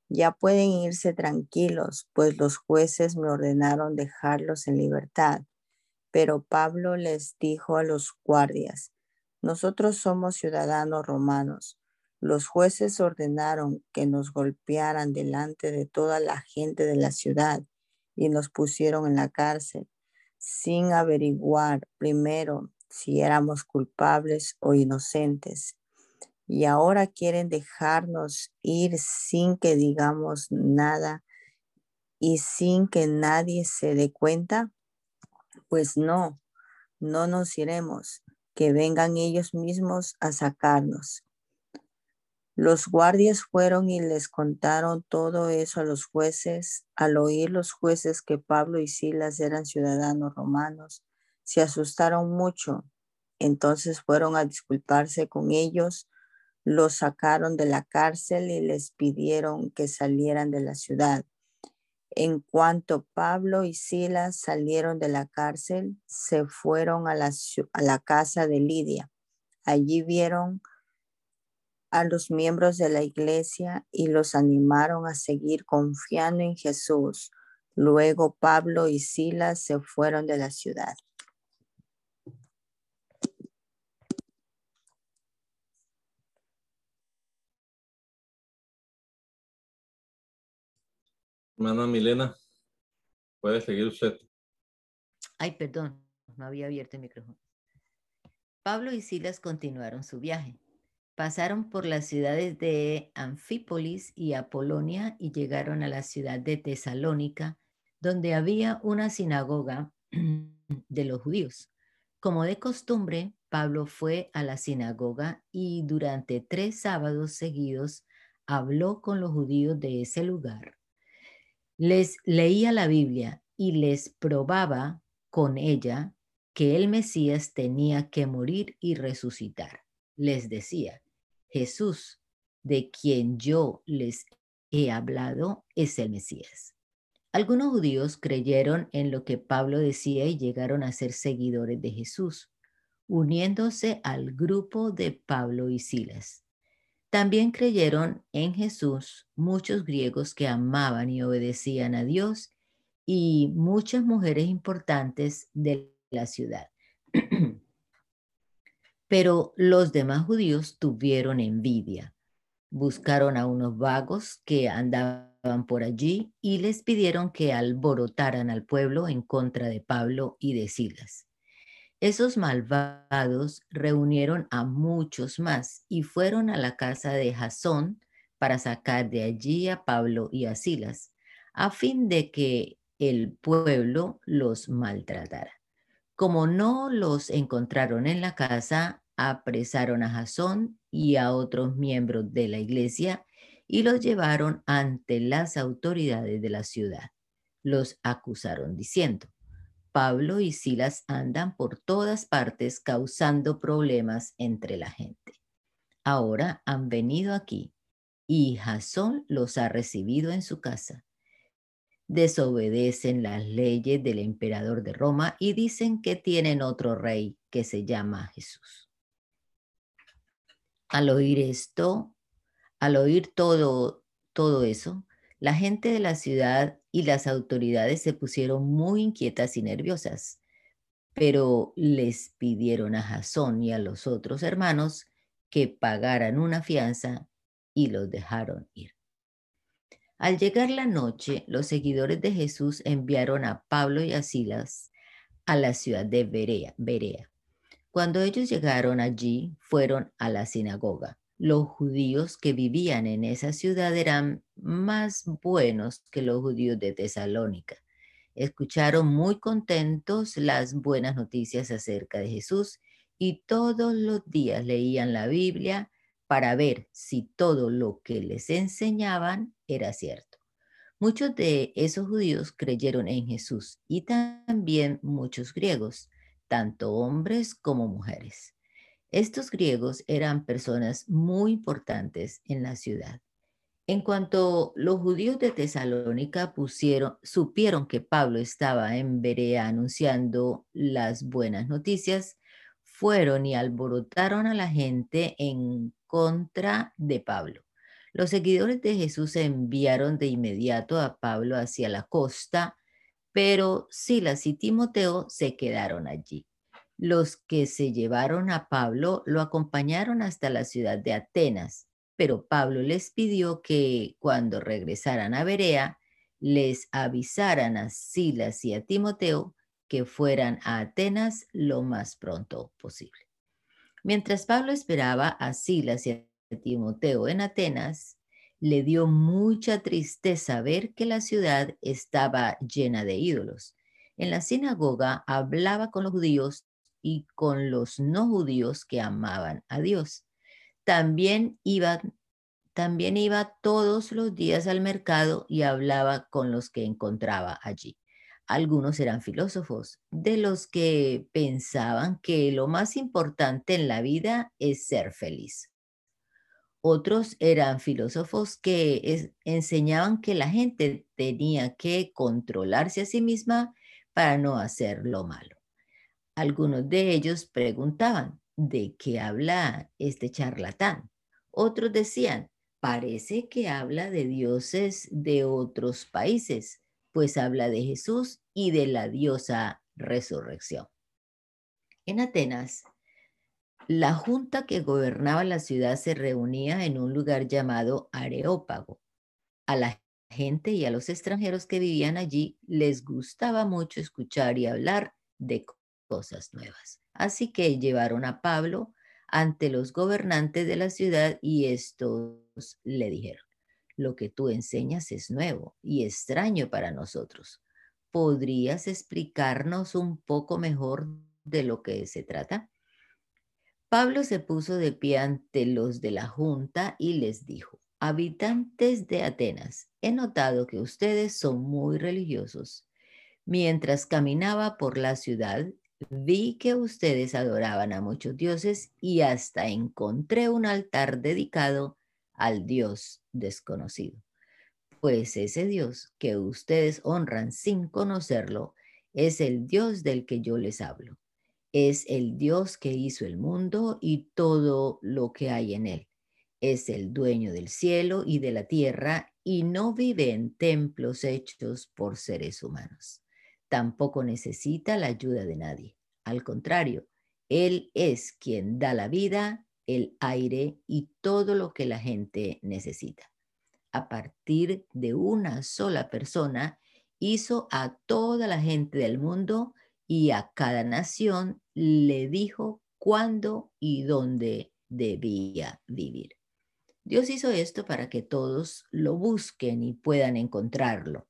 ya pueden irse tranquilos, pues los jueces me ordenaron dejarlos en libertad. Pero Pablo les dijo a los guardias, nosotros somos ciudadanos romanos. Los jueces ordenaron que nos golpearan delante de toda la gente de la ciudad y nos pusieron en la cárcel sin averiguar primero si éramos culpables o inocentes. Y ahora quieren dejarnos ir sin que digamos nada y sin que nadie se dé cuenta. Pues no, no nos iremos, que vengan ellos mismos a sacarnos. Los guardias fueron y les contaron todo eso a los jueces. Al oír los jueces que Pablo y Silas eran ciudadanos romanos, se asustaron mucho. Entonces fueron a disculparse con ellos, los sacaron de la cárcel y les pidieron que salieran de la ciudad. En cuanto Pablo y Silas salieron de la cárcel, se fueron a la, a la casa de Lidia. Allí vieron a los miembros de la iglesia y los animaron a seguir confiando en Jesús. Luego Pablo y Silas se fueron de la ciudad. Hermana Milena, puede seguir usted. Ay, perdón, no había abierto el micrófono. Pablo y Silas continuaron su viaje. Pasaron por las ciudades de Anfípolis y Apolonia y llegaron a la ciudad de Tesalónica, donde había una sinagoga de los judíos. Como de costumbre, Pablo fue a la sinagoga y durante tres sábados seguidos habló con los judíos de ese lugar. Les leía la Biblia y les probaba con ella que el Mesías tenía que morir y resucitar les decía, Jesús, de quien yo les he hablado, es el Mesías. Algunos judíos creyeron en lo que Pablo decía y llegaron a ser seguidores de Jesús, uniéndose al grupo de Pablo y Silas. También creyeron en Jesús muchos griegos que amaban y obedecían a Dios y muchas mujeres importantes de la ciudad. Pero los demás judíos tuvieron envidia. Buscaron a unos vagos que andaban por allí y les pidieron que alborotaran al pueblo en contra de Pablo y de Silas. Esos malvados reunieron a muchos más y fueron a la casa de Jasón para sacar de allí a Pablo y a Silas, a fin de que el pueblo los maltratara. Como no los encontraron en la casa, apresaron a Jasón y a otros miembros de la iglesia y los llevaron ante las autoridades de la ciudad. Los acusaron diciendo, Pablo y Silas andan por todas partes causando problemas entre la gente. Ahora han venido aquí y Jasón los ha recibido en su casa. Desobedecen las leyes del emperador de Roma y dicen que tienen otro rey que se llama Jesús. Al oír esto, al oír todo, todo eso, la gente de la ciudad y las autoridades se pusieron muy inquietas y nerviosas, pero les pidieron a Jasón y a los otros hermanos que pagaran una fianza y los dejaron ir. Al llegar la noche, los seguidores de Jesús enviaron a Pablo y a Silas a la ciudad de Berea, Berea cuando ellos llegaron allí, fueron a la sinagoga. Los judíos que vivían en esa ciudad eran más buenos que los judíos de Tesalónica. Escucharon muy contentos las buenas noticias acerca de Jesús y todos los días leían la Biblia para ver si todo lo que les enseñaban era cierto. Muchos de esos judíos creyeron en Jesús y también muchos griegos tanto hombres como mujeres. Estos griegos eran personas muy importantes en la ciudad. En cuanto los judíos de Tesalónica pusieron, supieron que Pablo estaba en Berea anunciando las buenas noticias, fueron y alborotaron a la gente en contra de Pablo. Los seguidores de Jesús enviaron de inmediato a Pablo hacia la costa pero Silas y Timoteo se quedaron allí. Los que se llevaron a Pablo lo acompañaron hasta la ciudad de Atenas, pero Pablo les pidió que cuando regresaran a Berea, les avisaran a Silas y a Timoteo que fueran a Atenas lo más pronto posible. Mientras Pablo esperaba a Silas y a Timoteo en Atenas, le dio mucha tristeza ver que la ciudad estaba llena de ídolos. En la sinagoga hablaba con los judíos y con los no judíos que amaban a Dios. También iba, también iba todos los días al mercado y hablaba con los que encontraba allí. Algunos eran filósofos, de los que pensaban que lo más importante en la vida es ser feliz. Otros eran filósofos que enseñaban que la gente tenía que controlarse a sí misma para no hacer lo malo. Algunos de ellos preguntaban, ¿de qué habla este charlatán? Otros decían, parece que habla de dioses de otros países, pues habla de Jesús y de la diosa resurrección. En Atenas, la junta que gobernaba la ciudad se reunía en un lugar llamado Areópago. A la gente y a los extranjeros que vivían allí les gustaba mucho escuchar y hablar de cosas nuevas. Así que llevaron a Pablo ante los gobernantes de la ciudad y estos le dijeron, lo que tú enseñas es nuevo y extraño para nosotros. ¿Podrías explicarnos un poco mejor de lo que se trata? Pablo se puso de pie ante los de la junta y les dijo, habitantes de Atenas, he notado que ustedes son muy religiosos. Mientras caminaba por la ciudad, vi que ustedes adoraban a muchos dioses y hasta encontré un altar dedicado al Dios desconocido. Pues ese Dios que ustedes honran sin conocerlo es el Dios del que yo les hablo. Es el Dios que hizo el mundo y todo lo que hay en él. Es el dueño del cielo y de la tierra y no vive en templos hechos por seres humanos. Tampoco necesita la ayuda de nadie. Al contrario, Él es quien da la vida, el aire y todo lo que la gente necesita. A partir de una sola persona, hizo a toda la gente del mundo y a cada nación le dijo cuándo y dónde debía vivir. Dios hizo esto para que todos lo busquen y puedan encontrarlo,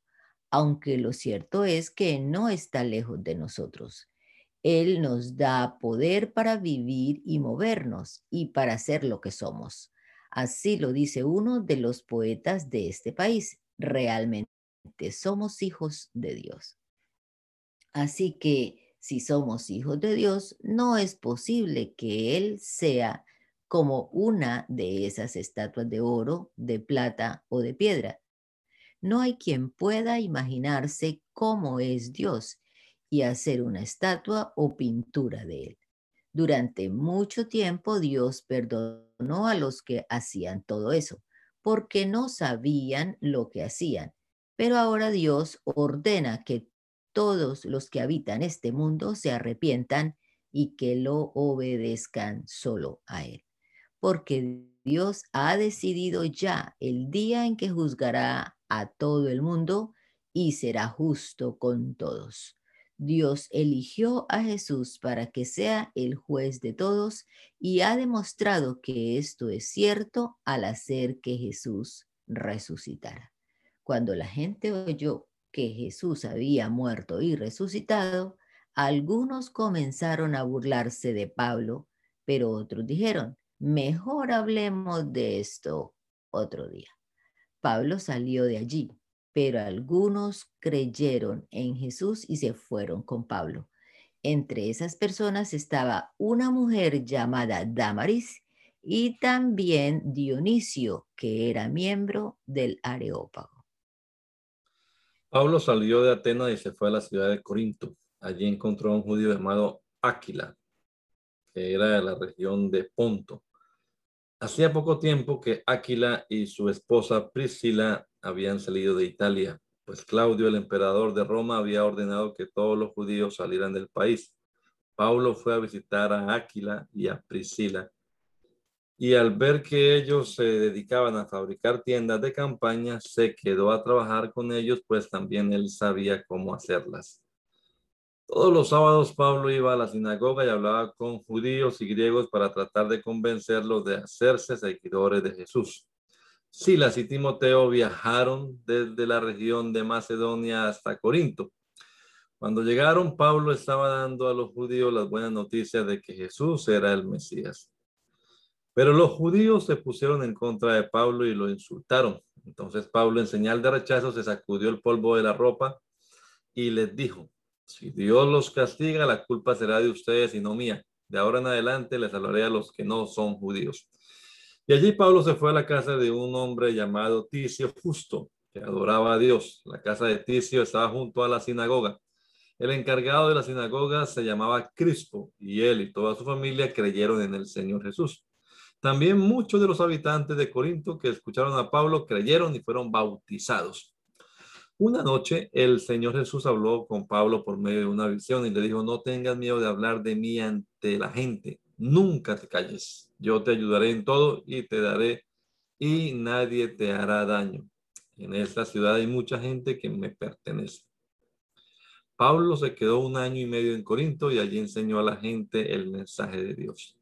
aunque lo cierto es que no está lejos de nosotros. Él nos da poder para vivir y movernos y para ser lo que somos. Así lo dice uno de los poetas de este país. Realmente somos hijos de Dios. Así que si somos hijos de Dios, no es posible que Él sea como una de esas estatuas de oro, de plata o de piedra. No hay quien pueda imaginarse cómo es Dios y hacer una estatua o pintura de Él. Durante mucho tiempo Dios perdonó a los que hacían todo eso, porque no sabían lo que hacían. Pero ahora Dios ordena que todos los que habitan este mundo se arrepientan y que lo obedezcan solo a Él. Porque Dios ha decidido ya el día en que juzgará a todo el mundo y será justo con todos. Dios eligió a Jesús para que sea el juez de todos y ha demostrado que esto es cierto al hacer que Jesús resucitara. Cuando la gente oyó que Jesús había muerto y resucitado, algunos comenzaron a burlarse de Pablo, pero otros dijeron, mejor hablemos de esto otro día. Pablo salió de allí, pero algunos creyeron en Jesús y se fueron con Pablo. Entre esas personas estaba una mujer llamada Damaris y también Dionisio, que era miembro del Areópago. Pablo salió de Atenas y se fue a la ciudad de Corinto. Allí encontró a un judío llamado Áquila, que era de la región de Ponto. Hacía poco tiempo que Áquila y su esposa Priscila habían salido de Italia, pues Claudio, el emperador de Roma, había ordenado que todos los judíos salieran del país. Pablo fue a visitar a Áquila y a Priscila y al ver que ellos se dedicaban a fabricar tiendas de campaña, se quedó a trabajar con ellos, pues también él sabía cómo hacerlas. Todos los sábados Pablo iba a la sinagoga y hablaba con judíos y griegos para tratar de convencerlos de hacerse seguidores de Jesús. Silas y Timoteo viajaron desde la región de Macedonia hasta Corinto. Cuando llegaron, Pablo estaba dando a los judíos las buenas noticias de que Jesús era el Mesías. Pero los judíos se pusieron en contra de Pablo y lo insultaron. Entonces Pablo, en señal de rechazo, se sacudió el polvo de la ropa y les dijo, si Dios los castiga, la culpa será de ustedes y no mía. De ahora en adelante les hablaré a los que no son judíos. Y allí Pablo se fue a la casa de un hombre llamado Ticio Justo, que adoraba a Dios. La casa de Ticio estaba junto a la sinagoga. El encargado de la sinagoga se llamaba Crispo y él y toda su familia creyeron en el Señor Jesús. También muchos de los habitantes de Corinto que escucharon a Pablo creyeron y fueron bautizados. Una noche el Señor Jesús habló con Pablo por medio de una visión y le dijo, no tengas miedo de hablar de mí ante la gente, nunca te calles, yo te ayudaré en todo y te daré y nadie te hará daño. En esta ciudad hay mucha gente que me pertenece. Pablo se quedó un año y medio en Corinto y allí enseñó a la gente el mensaje de Dios.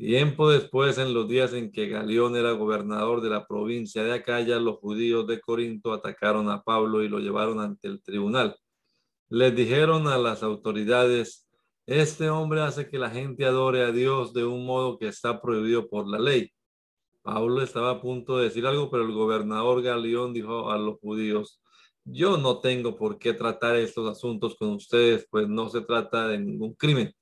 Tiempo después, en los días en que Galión era gobernador de la provincia de Acaya, los judíos de Corinto atacaron a Pablo y lo llevaron ante el tribunal. Les dijeron a las autoridades, este hombre hace que la gente adore a Dios de un modo que está prohibido por la ley. Pablo estaba a punto de decir algo, pero el gobernador Galión dijo a los judíos, yo no tengo por qué tratar estos asuntos con ustedes, pues no se trata de ningún crimen.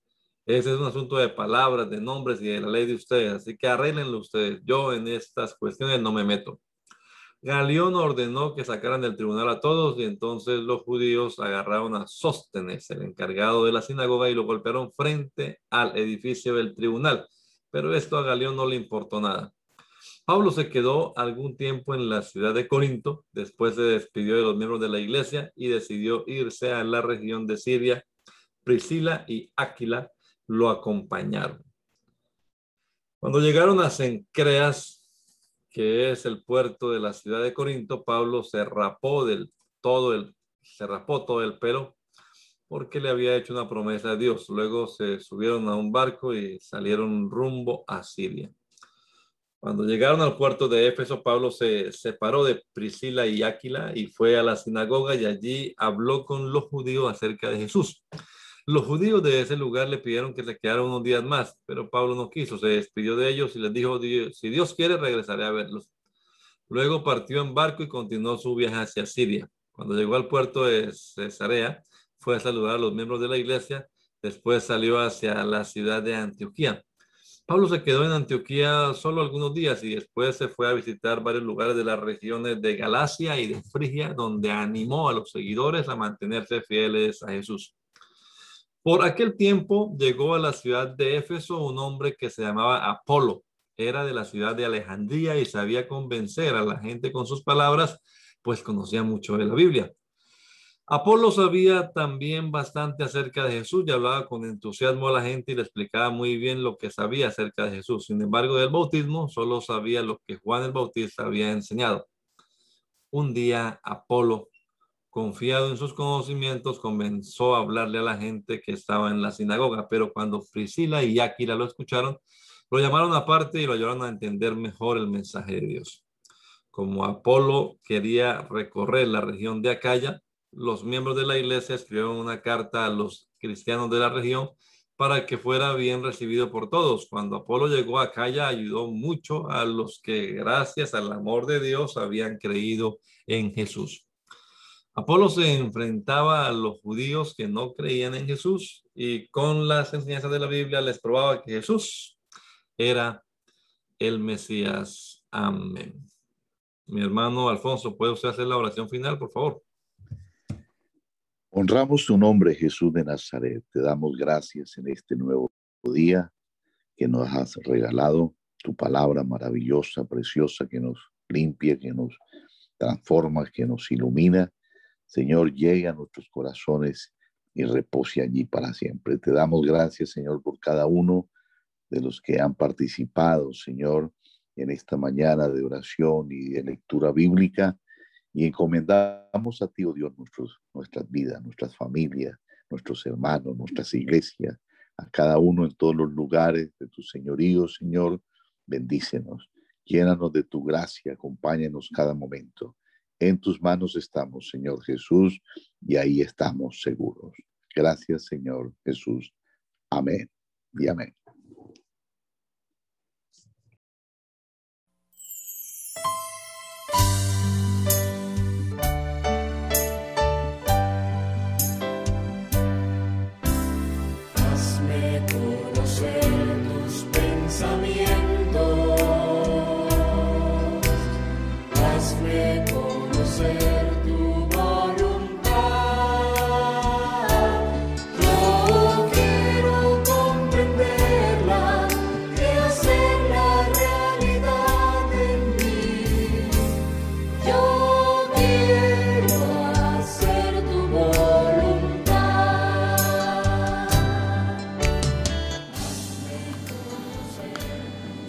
Ese es un asunto de palabras, de nombres y de la ley de ustedes, así que arréglenlo ustedes. Yo en estas cuestiones no me meto. Galión ordenó que sacaran del tribunal a todos y entonces los judíos agarraron a Sóstenes, el encargado de la sinagoga, y lo golpearon frente al edificio del tribunal. Pero esto a Galión no le importó nada. Pablo se quedó algún tiempo en la ciudad de Corinto, después se despidió de los miembros de la iglesia y decidió irse a la región de Siria. Priscila y Áquila lo acompañaron. Cuando llegaron a Cencreas, que es el puerto de la ciudad de Corinto, Pablo se rapó del todo el, se rapó todo el pelo porque le había hecho una promesa a Dios. Luego se subieron a un barco y salieron rumbo a Siria. Cuando llegaron al puerto de Éfeso, Pablo se separó de Priscila y Áquila y fue a la sinagoga y allí habló con los judíos acerca de Jesús. Los judíos de ese lugar le pidieron que se quedara unos días más, pero Pablo no quiso, se despidió de ellos y les dijo, si Dios quiere, regresaré a verlos. Luego partió en barco y continuó su viaje hacia Siria. Cuando llegó al puerto de Cesarea, fue a saludar a los miembros de la iglesia, después salió hacia la ciudad de Antioquía. Pablo se quedó en Antioquía solo algunos días y después se fue a visitar varios lugares de las regiones de Galacia y de Frigia, donde animó a los seguidores a mantenerse fieles a Jesús. Por aquel tiempo llegó a la ciudad de Éfeso un hombre que se llamaba Apolo. Era de la ciudad de Alejandría y sabía convencer a la gente con sus palabras, pues conocía mucho de la Biblia. Apolo sabía también bastante acerca de Jesús y hablaba con entusiasmo a la gente y le explicaba muy bien lo que sabía acerca de Jesús. Sin embargo, del bautismo solo sabía lo que Juan el Bautista había enseñado. Un día Apolo, confiado en sus conocimientos, comenzó a hablarle a la gente que estaba en la sinagoga, pero cuando Priscila y Aquila lo escucharon, lo llamaron aparte y lo ayudaron a entender mejor el mensaje de Dios. Como Apolo quería recorrer la región de Acaya, los miembros de la iglesia escribieron una carta a los cristianos de la región para que fuera bien recibido por todos. Cuando Apolo llegó a Acaya, ayudó mucho a los que gracias al amor de Dios habían creído en Jesús. Apolo se enfrentaba a los judíos que no creían en Jesús y con las enseñanzas de la Biblia les probaba que Jesús era el Mesías. Amén. Mi hermano Alfonso, ¿puede usted hacer la oración final, por favor? Honramos tu nombre, Jesús de Nazaret. Te damos gracias en este nuevo día que nos has regalado, tu palabra maravillosa, preciosa, que nos limpia, que nos transforma, que nos ilumina. Señor, llegue a nuestros corazones y repose allí para siempre. Te damos gracias, Señor, por cada uno de los que han participado, Señor, en esta mañana de oración y de lectura bíblica y encomendamos a ti, oh Dios, nuestras vidas, nuestras familias, nuestros hermanos, nuestras iglesias, a cada uno en todos los lugares de tu señorío, Señor. Bendícenos, llénanos de tu gracia, acompáñanos cada momento. En tus manos estamos, Señor Jesús, y ahí estamos seguros. Gracias, Señor Jesús. Amén y amén.